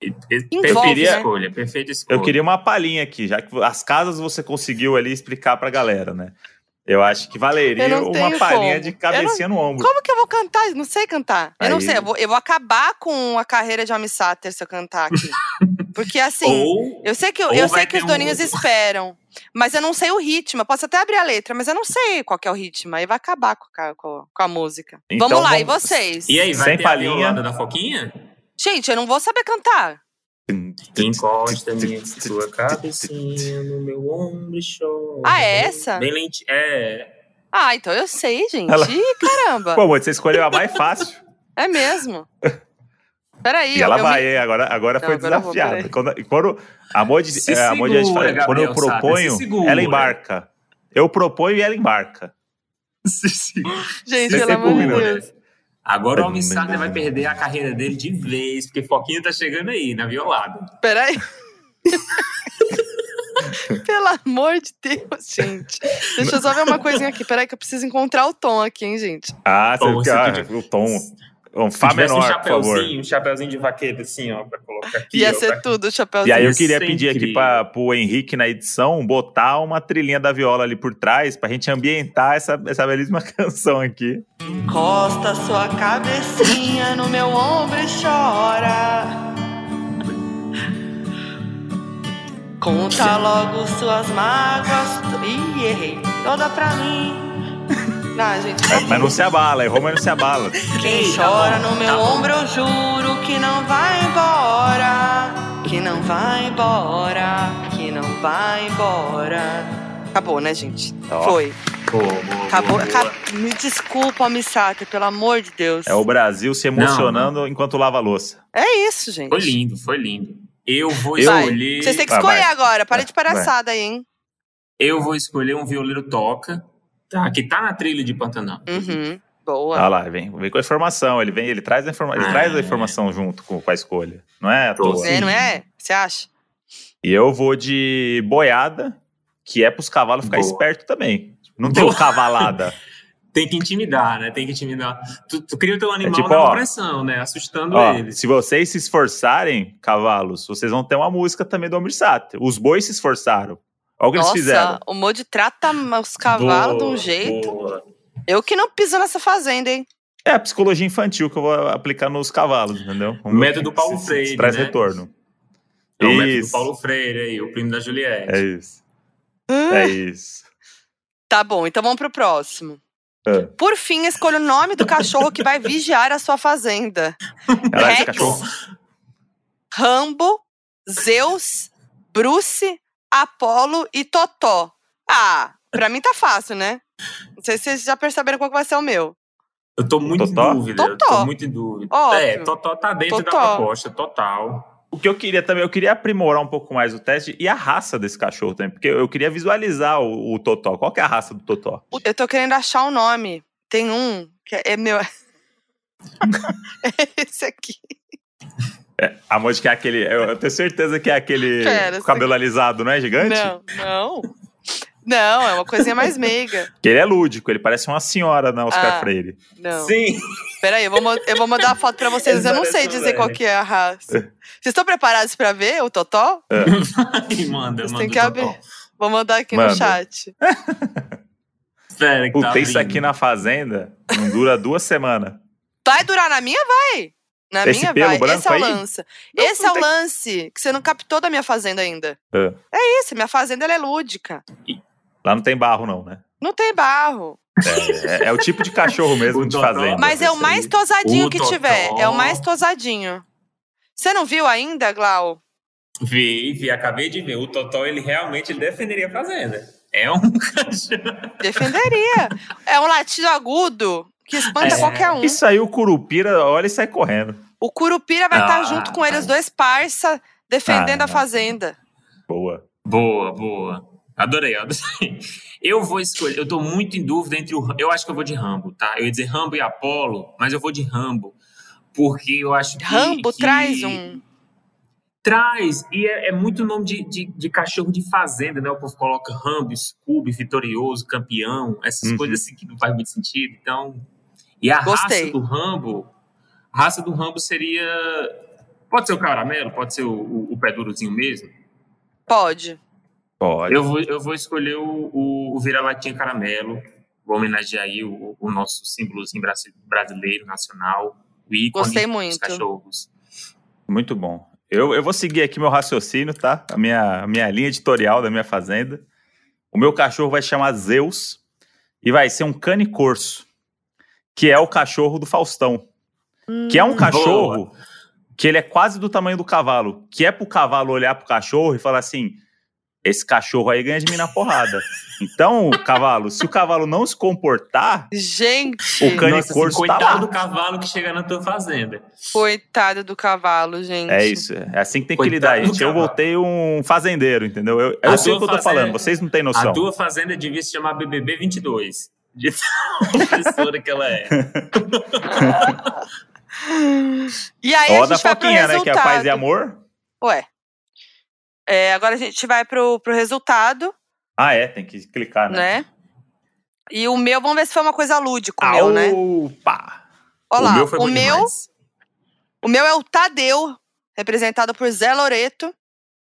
Speaker 3: Perfeita
Speaker 2: Envolve,
Speaker 1: queria-
Speaker 2: né?
Speaker 3: escolha, perfeita escolha.
Speaker 1: Eu queria uma palhinha aqui, já que as casas você conseguiu ali explicar pra galera, né? Eu acho que valeria
Speaker 2: não
Speaker 1: uma palhinha
Speaker 2: como.
Speaker 1: de cabecinha no ombro.
Speaker 2: Como que eu vou cantar? Não sei cantar. Eu não
Speaker 1: Aí-
Speaker 2: sei, eu vou, eu vou acabar com a carreira de Homem Sater se eu cantar aqui. (laughs) Porque assim,
Speaker 3: Ou
Speaker 2: Eu sei que, eu, sei que os
Speaker 3: um-
Speaker 2: doninhos esperam, mas eu não sei o ritmo. Eu posso até abrir a letra, mas eu não sei qual que é o ritmo. Aí vai acabar com a, com a- música.
Speaker 1: Então
Speaker 2: vamos lá, e
Speaker 1: vamos-
Speaker 2: vocês?
Speaker 3: E aí, vai
Speaker 1: Sem
Speaker 3: ter
Speaker 1: palhinha.
Speaker 3: a da Foquinha?
Speaker 2: Gente, eu não vou saber cantar.
Speaker 3: Encosta minha sua cabecinha no meu ombro e chora.
Speaker 2: Ah, é essa?
Speaker 3: Bem lente. É.
Speaker 2: Ah, então eu sei, gente.
Speaker 1: Ela-
Speaker 2: Ih, caramba. (laughs)
Speaker 1: Pô, amor, você escolheu a mais fácil.
Speaker 2: É mesmo. Peraí,
Speaker 1: e ela
Speaker 2: eu
Speaker 1: vai,
Speaker 2: me-
Speaker 1: hein? agora, agora
Speaker 2: Não,
Speaker 1: foi
Speaker 2: agora vou,
Speaker 1: desafiada.
Speaker 2: peraí.
Speaker 1: quando, quando a Modi,
Speaker 3: Se
Speaker 1: é, a Modi a gente
Speaker 3: segura,
Speaker 1: fala, quando eu proponho,
Speaker 3: se segura.
Speaker 1: ela embarca. Eu proponho e ela embarca. (laughs)
Speaker 2: Gente,
Speaker 1: Você
Speaker 2: pelo amor de
Speaker 1: segura.
Speaker 2: Deus.
Speaker 3: Agora o Homem Sater vai perder a carreira dele de vez, porque Foquinha tá chegando aí, na violada.
Speaker 2: Peraí. (laughs) Pelo amor de Deus, gente. Deixa eu só ver uma coisinha aqui. Peraí, que eu preciso encontrar o tom aqui, hein, gente.
Speaker 1: Ah, você,
Speaker 3: Tom, você
Speaker 1: ah, o tom. Um Fá menor,
Speaker 3: um
Speaker 1: por favor.
Speaker 3: chapeuzinho, um chapeuzinho de vaqueiro assim, ó, pra colocar aqui.
Speaker 2: Ia
Speaker 3: ó,
Speaker 2: ser
Speaker 3: pra-
Speaker 2: tudo o
Speaker 1: E aí eu queria
Speaker 3: é
Speaker 1: pedir aqui
Speaker 3: incrível.
Speaker 1: para o Henrique na edição botar uma trilhinha da viola ali por trás pra gente ambientar essa, essa belíssima (laughs) canção aqui.
Speaker 2: Encosta sua cabecinha no meu ombro e chora. Conta logo suas mágoas. Ih, errei. Toda pra mim. Não, gente.
Speaker 1: Mas, mas não se abala, errou, mas não se abala.
Speaker 2: Quem chora no meu
Speaker 3: tá
Speaker 2: ombro, eu juro que não vai embora. Que não vai embora. Que não vai embora. Acabou, né, gente?
Speaker 1: Ó.
Speaker 2: Foi.
Speaker 3: Boa, boa,
Speaker 2: Acabou.
Speaker 3: boa,
Speaker 2: acab- Me desculpa, Missater, pelo amor de Deus.
Speaker 1: É o Brasil se emocionando enquanto lava a louça.
Speaker 2: É isso, gente.
Speaker 3: Foi lindo, foi lindo. Eu vou
Speaker 2: Vai.
Speaker 3: escolher.
Speaker 2: Vocês têm que
Speaker 1: Vai,
Speaker 2: escolher
Speaker 1: vai.
Speaker 2: agora. Para de
Speaker 1: Vai.
Speaker 2: palhaçada aí, hein?
Speaker 3: Eu vou escolher um violeiro toca, tá? Que tá na trilha de Pantanal.
Speaker 2: Uhum. Boa.
Speaker 1: Olha lá, vem, vem com a informação. Ele vem, ele traz a, informa ele
Speaker 3: Ah.
Speaker 1: traz a informação junto com, com a escolha. Não é à
Speaker 3: Tô
Speaker 1: toa.
Speaker 2: É, não é? Você acha?
Speaker 1: E eu vou de boiada, que é pros cavalos ficar
Speaker 3: Boa.
Speaker 1: esperto também. Não tem cavalada. (laughs)
Speaker 3: Tem que intimidar, né? Tem que intimidar. Tu, tu cria o teu animal
Speaker 1: tipo,
Speaker 3: na opressão, né? Assustando
Speaker 1: Ó,
Speaker 3: eles.
Speaker 1: se vocês se esforçarem, cavalos, vocês vão ter uma música também do Almir Sater. Os bois se esforçaram. Olha o que
Speaker 2: Nossa,
Speaker 1: eles fizeram.
Speaker 2: o Modi trata os cavalos de um jeito.
Speaker 3: boa.
Speaker 2: Eu que não piso nessa fazenda, hein?
Speaker 1: É a psicologia infantil que eu vou aplicar nos cavalos, entendeu?
Speaker 3: O método Paulo
Speaker 1: Se- se-
Speaker 3: Freire,
Speaker 1: Traz
Speaker 3: né?
Speaker 1: retorno.
Speaker 3: É o método
Speaker 1: Isso.
Speaker 3: Paulo Freire aí, o primo da Juliette.
Speaker 1: É isso. É isso.
Speaker 2: Tá bom, então vamos pro próximo.
Speaker 1: É.
Speaker 2: Por fim, escolha o nome do cachorro que vai vigiar a sua fazenda.
Speaker 1: Caralho,
Speaker 2: Rex. Rambo, Zeus, Bruce, Apolo e Totó. Ah, pra mim tá fácil, né? Não sei se vocês já perceberam qual que vai ser o meu.
Speaker 3: Eu tô muito
Speaker 1: Totó?
Speaker 3: em dúvida. Eu
Speaker 2: Totó.
Speaker 3: tô muito em dúvida.
Speaker 2: Óbvio.
Speaker 3: É, Totó tá dentro
Speaker 2: Totó.
Speaker 3: da proposta, total.
Speaker 1: O que eu queria também, eu queria aprimorar um pouco mais o teste e a raça desse cachorro também, porque eu queria visualizar o, o Totó. Qual que é a raça do Totó?
Speaker 2: Eu tô querendo achar o nome. Tem um que é meu. é (laughs) (laughs) esse aqui.
Speaker 1: A Monte que é aquele. Eu, eu tenho certeza que é aquele
Speaker 2: Pera,
Speaker 1: cabelo alisado, não é gigante?
Speaker 2: Não, não. Não, é uma coisinha mais meiga.
Speaker 1: Que ele é lúdico, ele parece uma senhora na Oscar
Speaker 2: Ah.
Speaker 1: Freire.
Speaker 2: Não.
Speaker 3: Sim.
Speaker 2: Peraí, eu vou, eu vou mandar a foto pra vocês. Eu não sei dizer qual que é a raça. Vocês estão preparados pra ver o Totó? (laughs)
Speaker 3: Ai, manda,
Speaker 2: Vocês
Speaker 3: manda.
Speaker 2: têm
Speaker 3: o
Speaker 2: que
Speaker 3: Totó.
Speaker 2: abrir. Vou mandar aqui
Speaker 1: Manda.
Speaker 2: no chat. (laughs)
Speaker 3: Espera que
Speaker 1: Puta,
Speaker 3: tá
Speaker 1: isso aqui na fazenda não dura duas semanas.
Speaker 2: Vai durar na minha? Vai. Na
Speaker 1: Esse
Speaker 2: minha
Speaker 1: pelo
Speaker 2: vai.
Speaker 1: branco
Speaker 2: Esse é o lance.
Speaker 1: Não,
Speaker 2: Esse
Speaker 1: não
Speaker 2: é o
Speaker 1: tem-
Speaker 2: lance que você não captou da minha fazenda ainda.
Speaker 1: É.
Speaker 2: É isso, minha fazenda ela é lúdica.
Speaker 1: Lá não tem barro, não, né?
Speaker 2: Não tem barro.
Speaker 1: É, é- é o tipo de cachorro (laughs) mesmo de fazenda.
Speaker 2: Mas é o mais tosadinho
Speaker 3: O
Speaker 2: que
Speaker 3: Totó.
Speaker 2: tiver. É o mais tosadinho. Você não viu ainda, Glau?
Speaker 3: Vi, vi, acabei de ver. O Totó, ele realmente ele defenderia a fazenda. É um (laughs) cachorro.
Speaker 2: Defenderia. é um latido agudo que espanta
Speaker 3: É.
Speaker 2: qualquer um.
Speaker 1: Isso aí o Curupira olha e sai correndo.
Speaker 2: O Curupira vai estar
Speaker 3: Ah,
Speaker 2: junto com eles dois parça defendendo
Speaker 1: Ah,
Speaker 2: a fazenda.
Speaker 1: Boa.
Speaker 3: Boa, boa. Adorei, adorei. Eu vou escolher, eu tô muito em dúvida entre o. Eu acho que eu vou de Rambo, tá? Eu ia dizer Rambo e Apolo, mas eu vou de Rambo. Porque eu acho que.
Speaker 2: Rambo
Speaker 3: que
Speaker 2: traz um.
Speaker 3: Traz, e é, é muito nome de, de, de cachorro de fazenda, né? O povo coloca Rambo, Scooby, Vitorioso, Campeão, essas
Speaker 1: Uhum.
Speaker 3: coisas assim que não faz muito sentido. Então. E a
Speaker 2: Gostei.
Speaker 3: raça do Rambo. A raça do Rambo seria. Pode ser o caramelo, pode ser o, o, o pé durozinho mesmo.
Speaker 2: Pode.
Speaker 1: Pode.
Speaker 3: Eu vou, eu vou escolher o, o, o vira-latinha caramelo. Vou homenagear aí o, o nosso símbolozinho brasi- brasileiro, nacional. O ícone
Speaker 2: Gostei
Speaker 3: dos
Speaker 2: muito.
Speaker 3: cachorros.
Speaker 1: Muito bom. Eu, eu vou seguir aqui meu raciocínio, tá? A minha, a minha linha editorial da minha fazenda. O meu cachorro vai chamar Zeus e vai ser um cane corso, que é o cachorro do Faustão. Que é um cachorro que ele é quase do tamanho do cavalo, que é pro cavalo olhar pro cachorro e falar assim: esse cachorro aí ganha de mim na porrada. (laughs) Então, cavalo, se o cavalo não se comportar,
Speaker 2: Gente,
Speaker 1: o cane
Speaker 3: Nossa, assim,
Speaker 1: corso tá
Speaker 3: coitado
Speaker 1: lá.
Speaker 3: do cavalo que chega na tua fazenda.
Speaker 2: coitado do cavalo, gente.
Speaker 1: É isso, é assim que tem que
Speaker 3: Coitado
Speaker 1: lidar,
Speaker 3: do
Speaker 1: gente. Eu voltei um fazendeiro, entendeu? Eu,
Speaker 3: A
Speaker 1: eu sei o que eu tô
Speaker 3: fazenda-
Speaker 1: falando, vocês não têm
Speaker 3: A
Speaker 1: noção.
Speaker 3: tua fazenda devia se chamar BBB 22. De tão professora que ela é. (laughs)
Speaker 2: E aí
Speaker 1: Ó
Speaker 2: a
Speaker 1: da
Speaker 2: gente vai pro
Speaker 1: Foquinha, né? Que é paz e amor.
Speaker 2: Ué. É, agora a gente vai pro, pro resultado,
Speaker 1: Ah, é, tem que clicar, né?
Speaker 2: né? E o meu, vamos ver se foi uma coisa lúdica, o meu, né?
Speaker 1: Opa!
Speaker 2: Olha lá,
Speaker 3: o meu foi
Speaker 2: o meu,
Speaker 3: demais.
Speaker 2: o meu é o Tadeu, representado por Zé Loreto.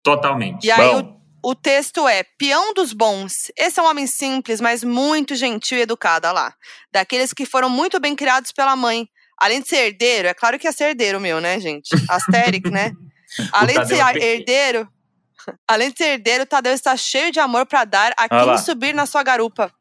Speaker 3: Totalmente.
Speaker 2: E aí
Speaker 1: Bom.
Speaker 2: o, o texto é: Peão dos bons. Esse é um homem simples, mas muito gentil e educado, olha lá. Daqueles que foram muito bem criados pela mãe. Além de ser herdeiro, é claro que é ser herdeiro meu, né, gente? Asteric, né? (laughs) Além de ser
Speaker 3: é
Speaker 2: herdeiro, além de ser herdeiro, Tadeu está cheio de amor pra dar a
Speaker 1: Olha lá.
Speaker 2: quem subir na sua garupa.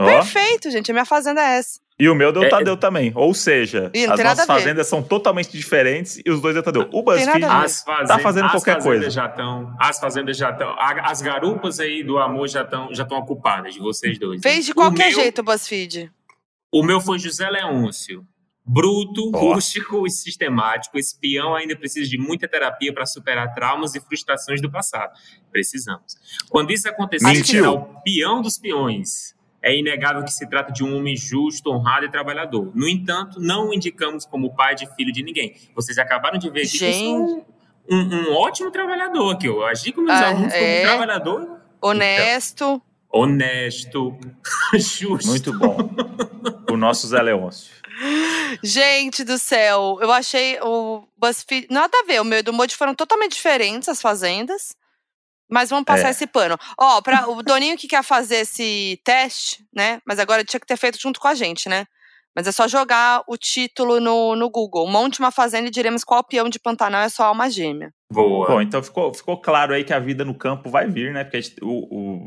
Speaker 1: Ó,
Speaker 2: Perfeito, gente. A minha fazenda é essa.
Speaker 1: E o meu deu
Speaker 3: É,
Speaker 1: Tadeu também. Ou seja, as nossas fazendas são totalmente diferentes e os dois deu Tadeu. O
Speaker 2: Tem nada
Speaker 1: BuzzFeed tá fazendo
Speaker 3: as
Speaker 1: qualquer
Speaker 3: fazendas
Speaker 1: coisa.
Speaker 3: Já tão, as fazendas já estão. As garupas aí do amor já estão já tão ocupadas de vocês dois.
Speaker 2: Fez de
Speaker 3: O
Speaker 2: qualquer
Speaker 3: meu-
Speaker 2: jeito o BuzzFeed.
Speaker 3: O meu foi José Leôncio. Bruto,
Speaker 1: Ó.
Speaker 3: rústico e sistemático, esse peão ainda precisa de muita terapia para superar traumas e frustrações do passado. Precisamos. Quando isso acontecer,
Speaker 1: Mentiu.
Speaker 3: será o peão dos peões. É inegável que se trata de um homem justo, honrado e trabalhador. No entanto, não o indicamos como pai de filho de ninguém. Vocês acabaram de ver aqui que eu sou um, um ótimo trabalhador aqui. Eu agi com meus
Speaker 2: Ah,
Speaker 3: alunos como
Speaker 2: é?
Speaker 3: um trabalhador
Speaker 2: Honesto.
Speaker 3: honesto, (laughs) justo.
Speaker 1: Muito bom. o nosso Zé Leôncio.
Speaker 2: Gente do céu, eu achei o BuzzFeed. Nada a ver, o meu e do Modi foram totalmente diferentes as fazendas. Mas vamos passar
Speaker 1: É.
Speaker 2: esse pano. Ó, pra, o Doninho que quer fazer esse teste, né? Mas agora tinha que ter feito junto com a gente, né? Mas é só jogar o título no, no Google. Monte uma fazenda e diremos qual peão de Pantanal é sua alma gêmea.
Speaker 3: Boa.
Speaker 1: Bom, então ficou, ficou claro aí que a vida no campo vai vir, né? Porque a gente- o,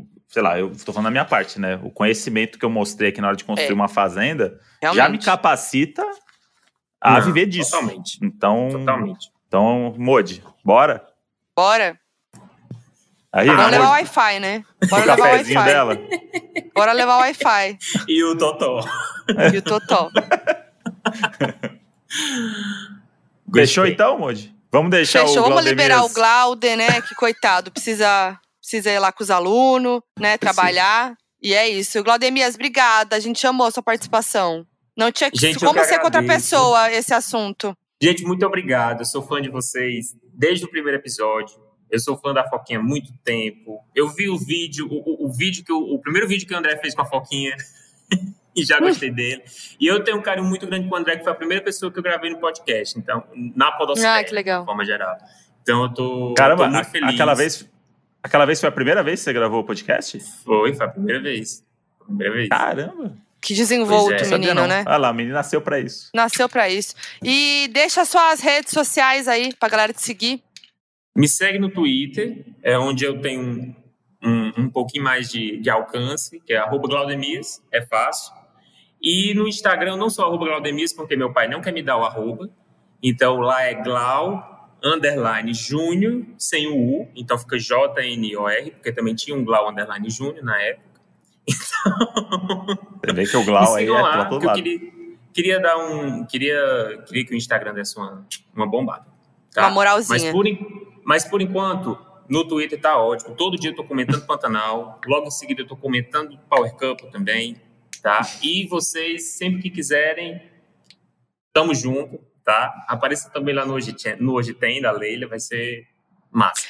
Speaker 1: o- sei lá, eu tô falando da minha parte, né? O conhecimento que eu mostrei aqui na hora de construir
Speaker 2: É.
Speaker 1: uma fazenda
Speaker 2: Realmente.
Speaker 1: já me capacita a
Speaker 3: Não,
Speaker 1: viver disso.
Speaker 3: Totalmente.
Speaker 1: Então,
Speaker 3: Totalmente.
Speaker 1: então, Modi, bora?
Speaker 2: Bora.
Speaker 1: Aí,
Speaker 2: Vamos
Speaker 1: Modi,
Speaker 2: levar o Wi-Fi, né?
Speaker 1: o
Speaker 2: Bora levar o Wi-Fi.
Speaker 1: dela.
Speaker 2: Bora levar o Wi-Fi.
Speaker 3: E o Totó.
Speaker 2: E o Totó. (laughs)
Speaker 1: Fechou então, Modi? Vamos deixar
Speaker 2: Fechou.
Speaker 1: o
Speaker 2: Vamos
Speaker 1: Glaudemias-
Speaker 2: liberar o Glauder, né? Que coitado, precisa, precisa ir lá com os alunos, né? Trabalhar. E é isso. Glaudemias, obrigada. A gente amou a sua participação. Não tinha que.
Speaker 3: Gente,
Speaker 2: como ser com outra pessoa esse assunto?
Speaker 3: Gente, muito obrigado. Eu sou fã de vocês desde o primeiro episódio. Eu sou fã da Foquinha há muito tempo. Eu vi o vídeo, o, o- o vídeo que o, o primeiro vídeo que o André fez com a Foquinha (laughs) e já gostei dele. E eu tenho um carinho muito grande com o André, que foi a primeira pessoa que eu gravei no podcast. Então, na podosfera,
Speaker 2: Ah, que legal.
Speaker 3: de forma geral. Então, eu tô,
Speaker 1: Caramba,
Speaker 3: tô muito feliz.
Speaker 1: aquela vez, aquela vez foi a primeira vez que você gravou o podcast?
Speaker 3: Foi, foi a primeira vez. Primeira vez.
Speaker 1: Caramba.
Speaker 2: Que desenvolto,
Speaker 3: Pois é.
Speaker 2: Menino,
Speaker 1: não.
Speaker 2: né?
Speaker 1: Olha lá, o menino nasceu pra isso.
Speaker 2: Nasceu pra isso. E deixa suas redes sociais aí pra galera te seguir.
Speaker 3: Me segue no Twitter, é onde eu tenho um, um, um pouquinho mais de, de alcance, que é arroba Glaudemias, é fácil. E no Instagram, não sou arroba Glaudemias, porque meu pai não quer me dar o arroba. Então lá é Glau, underline Júnior, sem o U, então fica J-N-O-R, porque também tinha um Glau, underline Júnior na época. (laughs)
Speaker 1: Você vê que o Glau aí é
Speaker 3: sigam lá,
Speaker 1: todo
Speaker 3: porque eu
Speaker 1: lado.
Speaker 3: queria, queria dar um... Queria, queria que o Instagram desse uma, uma bombada. tá?
Speaker 2: Uma moralzinha.
Speaker 3: Mas por, mas por enquanto, no Twitter tá ótimo. Todo dia eu tô comentando Pantanal. Logo em seguida eu tô comentando Power Cup também, tá? E vocês, sempre que quiserem, tamo junto, tá? Apareça também lá no Hoje, Tem- no Hoje Tem, da Leila, vai ser massa.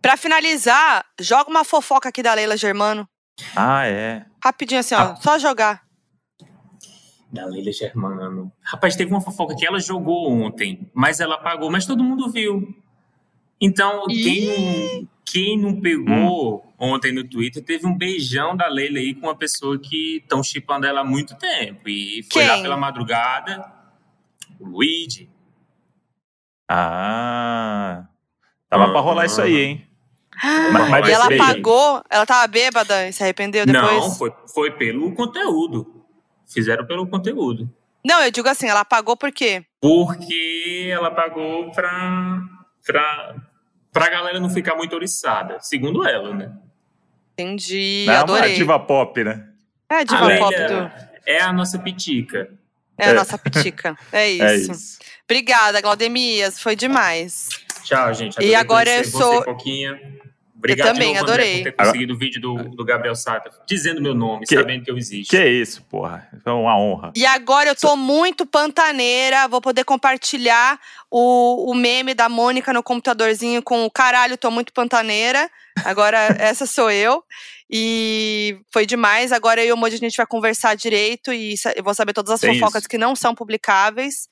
Speaker 2: Pra finalizar, joga uma fofoca aqui da Leila Germano.
Speaker 1: Ah, é.
Speaker 2: Rapidinho assim, ó.
Speaker 3: Ah.
Speaker 2: Só jogar.
Speaker 3: Da Leila Germano. Rapaz, teve uma fofoca que ela jogou ontem, mas ela apagou, mas todo mundo viu. Então, quem não, quem não pegou ontem no Twitter, teve um beijão da Leila aí com uma pessoa que estão chipando ela há muito tempo. E foi lá
Speaker 2: Quem?
Speaker 3: pela madrugada, o Luigi.
Speaker 1: Ah. Tava pra rolar isso aí, hein? Mas- mas
Speaker 2: e ela
Speaker 1: beijo.
Speaker 2: apagou, ela tava bêbada e se arrependeu depois?
Speaker 3: Não, foi, foi pelo conteúdo. Fizeram pelo conteúdo.
Speaker 2: Não, eu digo assim, ela apagou por quê?
Speaker 3: Porque ela pagou pra, pra, pra galera não ficar muito oriçada, segundo ela, né?
Speaker 2: Entendi,
Speaker 1: Não é uma
Speaker 2: adorei.
Speaker 1: diva pop, né?
Speaker 2: É a diva
Speaker 3: A
Speaker 2: pop
Speaker 3: Lélia
Speaker 2: do...
Speaker 3: É a nossa pitica.
Speaker 2: É a
Speaker 1: É.
Speaker 2: nossa pitica. É (laughs) isso.
Speaker 1: É isso.
Speaker 2: Obrigada, Glaudemias. Foi demais.
Speaker 3: Tchau, gente.
Speaker 2: E
Speaker 3: Adorei
Speaker 2: agora eu sou-
Speaker 3: Você, Obrigado
Speaker 2: também,
Speaker 3: de novo, André,
Speaker 2: adorei.
Speaker 3: por ter conseguido o vídeo do, do Gabriel Sata, dizendo meu nome,
Speaker 1: Que-
Speaker 3: sabendo que eu existo.
Speaker 1: Que isso, porra. É uma honra.
Speaker 2: E agora eu tô muito pantaneira. Vou poder compartilhar o, o meme da Mônica no computadorzinho com o caralho, tô muito pantaneira. Agora (laughs) essa sou eu. E foi demais. Agora eu e o Moji a gente vai conversar direito e eu vou saber todas as
Speaker 1: Tem
Speaker 2: fofocas
Speaker 1: isso.
Speaker 2: que não são publicáveis.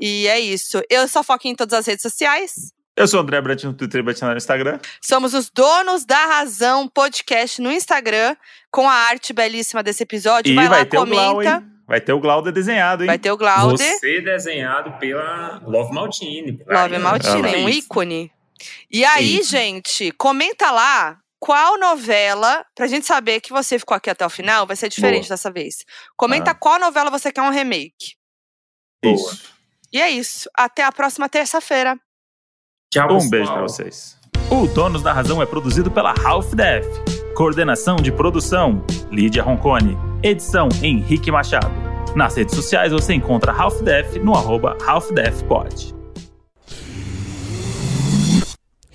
Speaker 2: E é isso. Eu sou foquinha em todas as redes sociais.
Speaker 1: Eu sou o André Brant no Twitter e Batina no Instagram.
Speaker 2: Somos os donos da razão podcast no Instagram, com a arte belíssima desse episódio.
Speaker 1: E
Speaker 2: vai,
Speaker 1: vai,
Speaker 2: lá,
Speaker 1: ter o Glau,
Speaker 2: comenta.
Speaker 1: Vai ter o Glauder desenhado, hein?
Speaker 2: Vai ter o Glaude.
Speaker 3: Você pela pela Love Maltini.
Speaker 2: Love. Maltini,
Speaker 1: Ah,
Speaker 2: um
Speaker 3: Isso.
Speaker 2: ícone. E aí, gente, comenta lá qual novela, pra gente saber que você ficou aqui até o final, vai ser diferente
Speaker 1: Boa.
Speaker 2: dessa vez. Comenta
Speaker 1: Ah.
Speaker 2: qual novela você quer um remake.
Speaker 1: Isso.
Speaker 2: E é isso. Até a próxima terça-feira.
Speaker 3: Tchau,
Speaker 1: Um
Speaker 3: pessoal.
Speaker 1: beijo pra vocês. O Donos da Razão é produzido pela Half Def. Coordenação de produção: Lídia Roncone. Edição: Henrique Machado. Nas redes sociais você encontra Half Def no arroba HalfDefPod.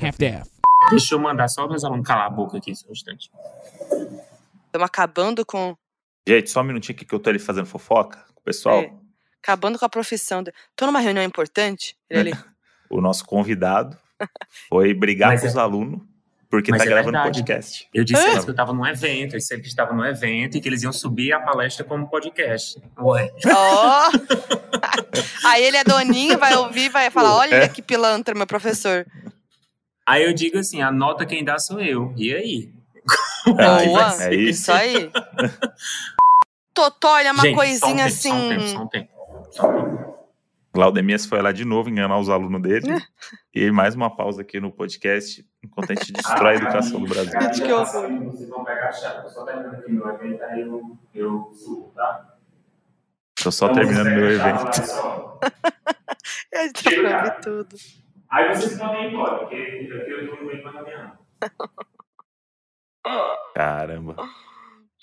Speaker 5: Half-Death.
Speaker 3: Deixa eu mandar só meus alunos calar a boca aqui só um instante.
Speaker 2: Estamos acabando com,
Speaker 1: Gente, só um minutinho aqui que eu tô ali fazendo fofoca com o pessoal.
Speaker 2: É. acabando com a profissão. de- Tô numa reunião importante. Ele ali. (laughs)
Speaker 1: O nosso convidado (laughs) foi brigar
Speaker 3: Mas
Speaker 1: com
Speaker 3: é-
Speaker 1: os alunos porque
Speaker 3: mas
Speaker 1: tá
Speaker 3: é
Speaker 1: gravando
Speaker 3: verdade.
Speaker 1: podcast.
Speaker 3: Eu disse antes (laughs) que eu estava num evento, eu disse que estava num evento e que eles iam subir a palestra como podcast. Ué. (laughs)
Speaker 2: Ó! Aí ele é doninho, vai ouvir, vai falar: olha
Speaker 1: É.
Speaker 2: que pilantra, meu professor.
Speaker 3: Aí eu digo assim, a nota quem dá sou eu. E aí?
Speaker 1: Aí
Speaker 2: Boa!
Speaker 1: é isso.
Speaker 2: Isso aí. Totó, é uma
Speaker 3: Gente,
Speaker 2: coisinha
Speaker 3: só um tempo,
Speaker 2: assim.
Speaker 3: Só um tempo, só um tempo. Só um tempo.
Speaker 1: Claudemias foi lá de novo enganar os alunos dele. e mais uma pausa aqui no podcast, enquanto a gente destrói a educação do Brasil.
Speaker 2: Gente, que horror.
Speaker 3: Vocês vão pegar a chave. Eu só terminando aqui meu evento, aí eu, eu subo, tá?
Speaker 1: Tô só terminando meu evento.
Speaker 2: A gente tá pra ouvir tudo.
Speaker 3: Aí vocês podem ir embora, porque aqui eu tô no meio da minha.
Speaker 1: Caramba.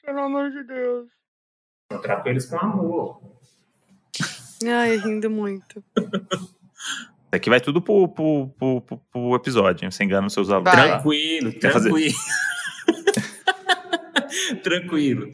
Speaker 2: Pelo amor de Deus.
Speaker 3: Eu trato eles com amor.
Speaker 2: Ai, rindo muito.
Speaker 1: Isso (laughs) aqui vai tudo pro, pro, pro, pro- pro episódio? Você engana os seus alunos.
Speaker 2: Vai.
Speaker 3: Tranquilo, tranquilo. (laughs) tranquilo.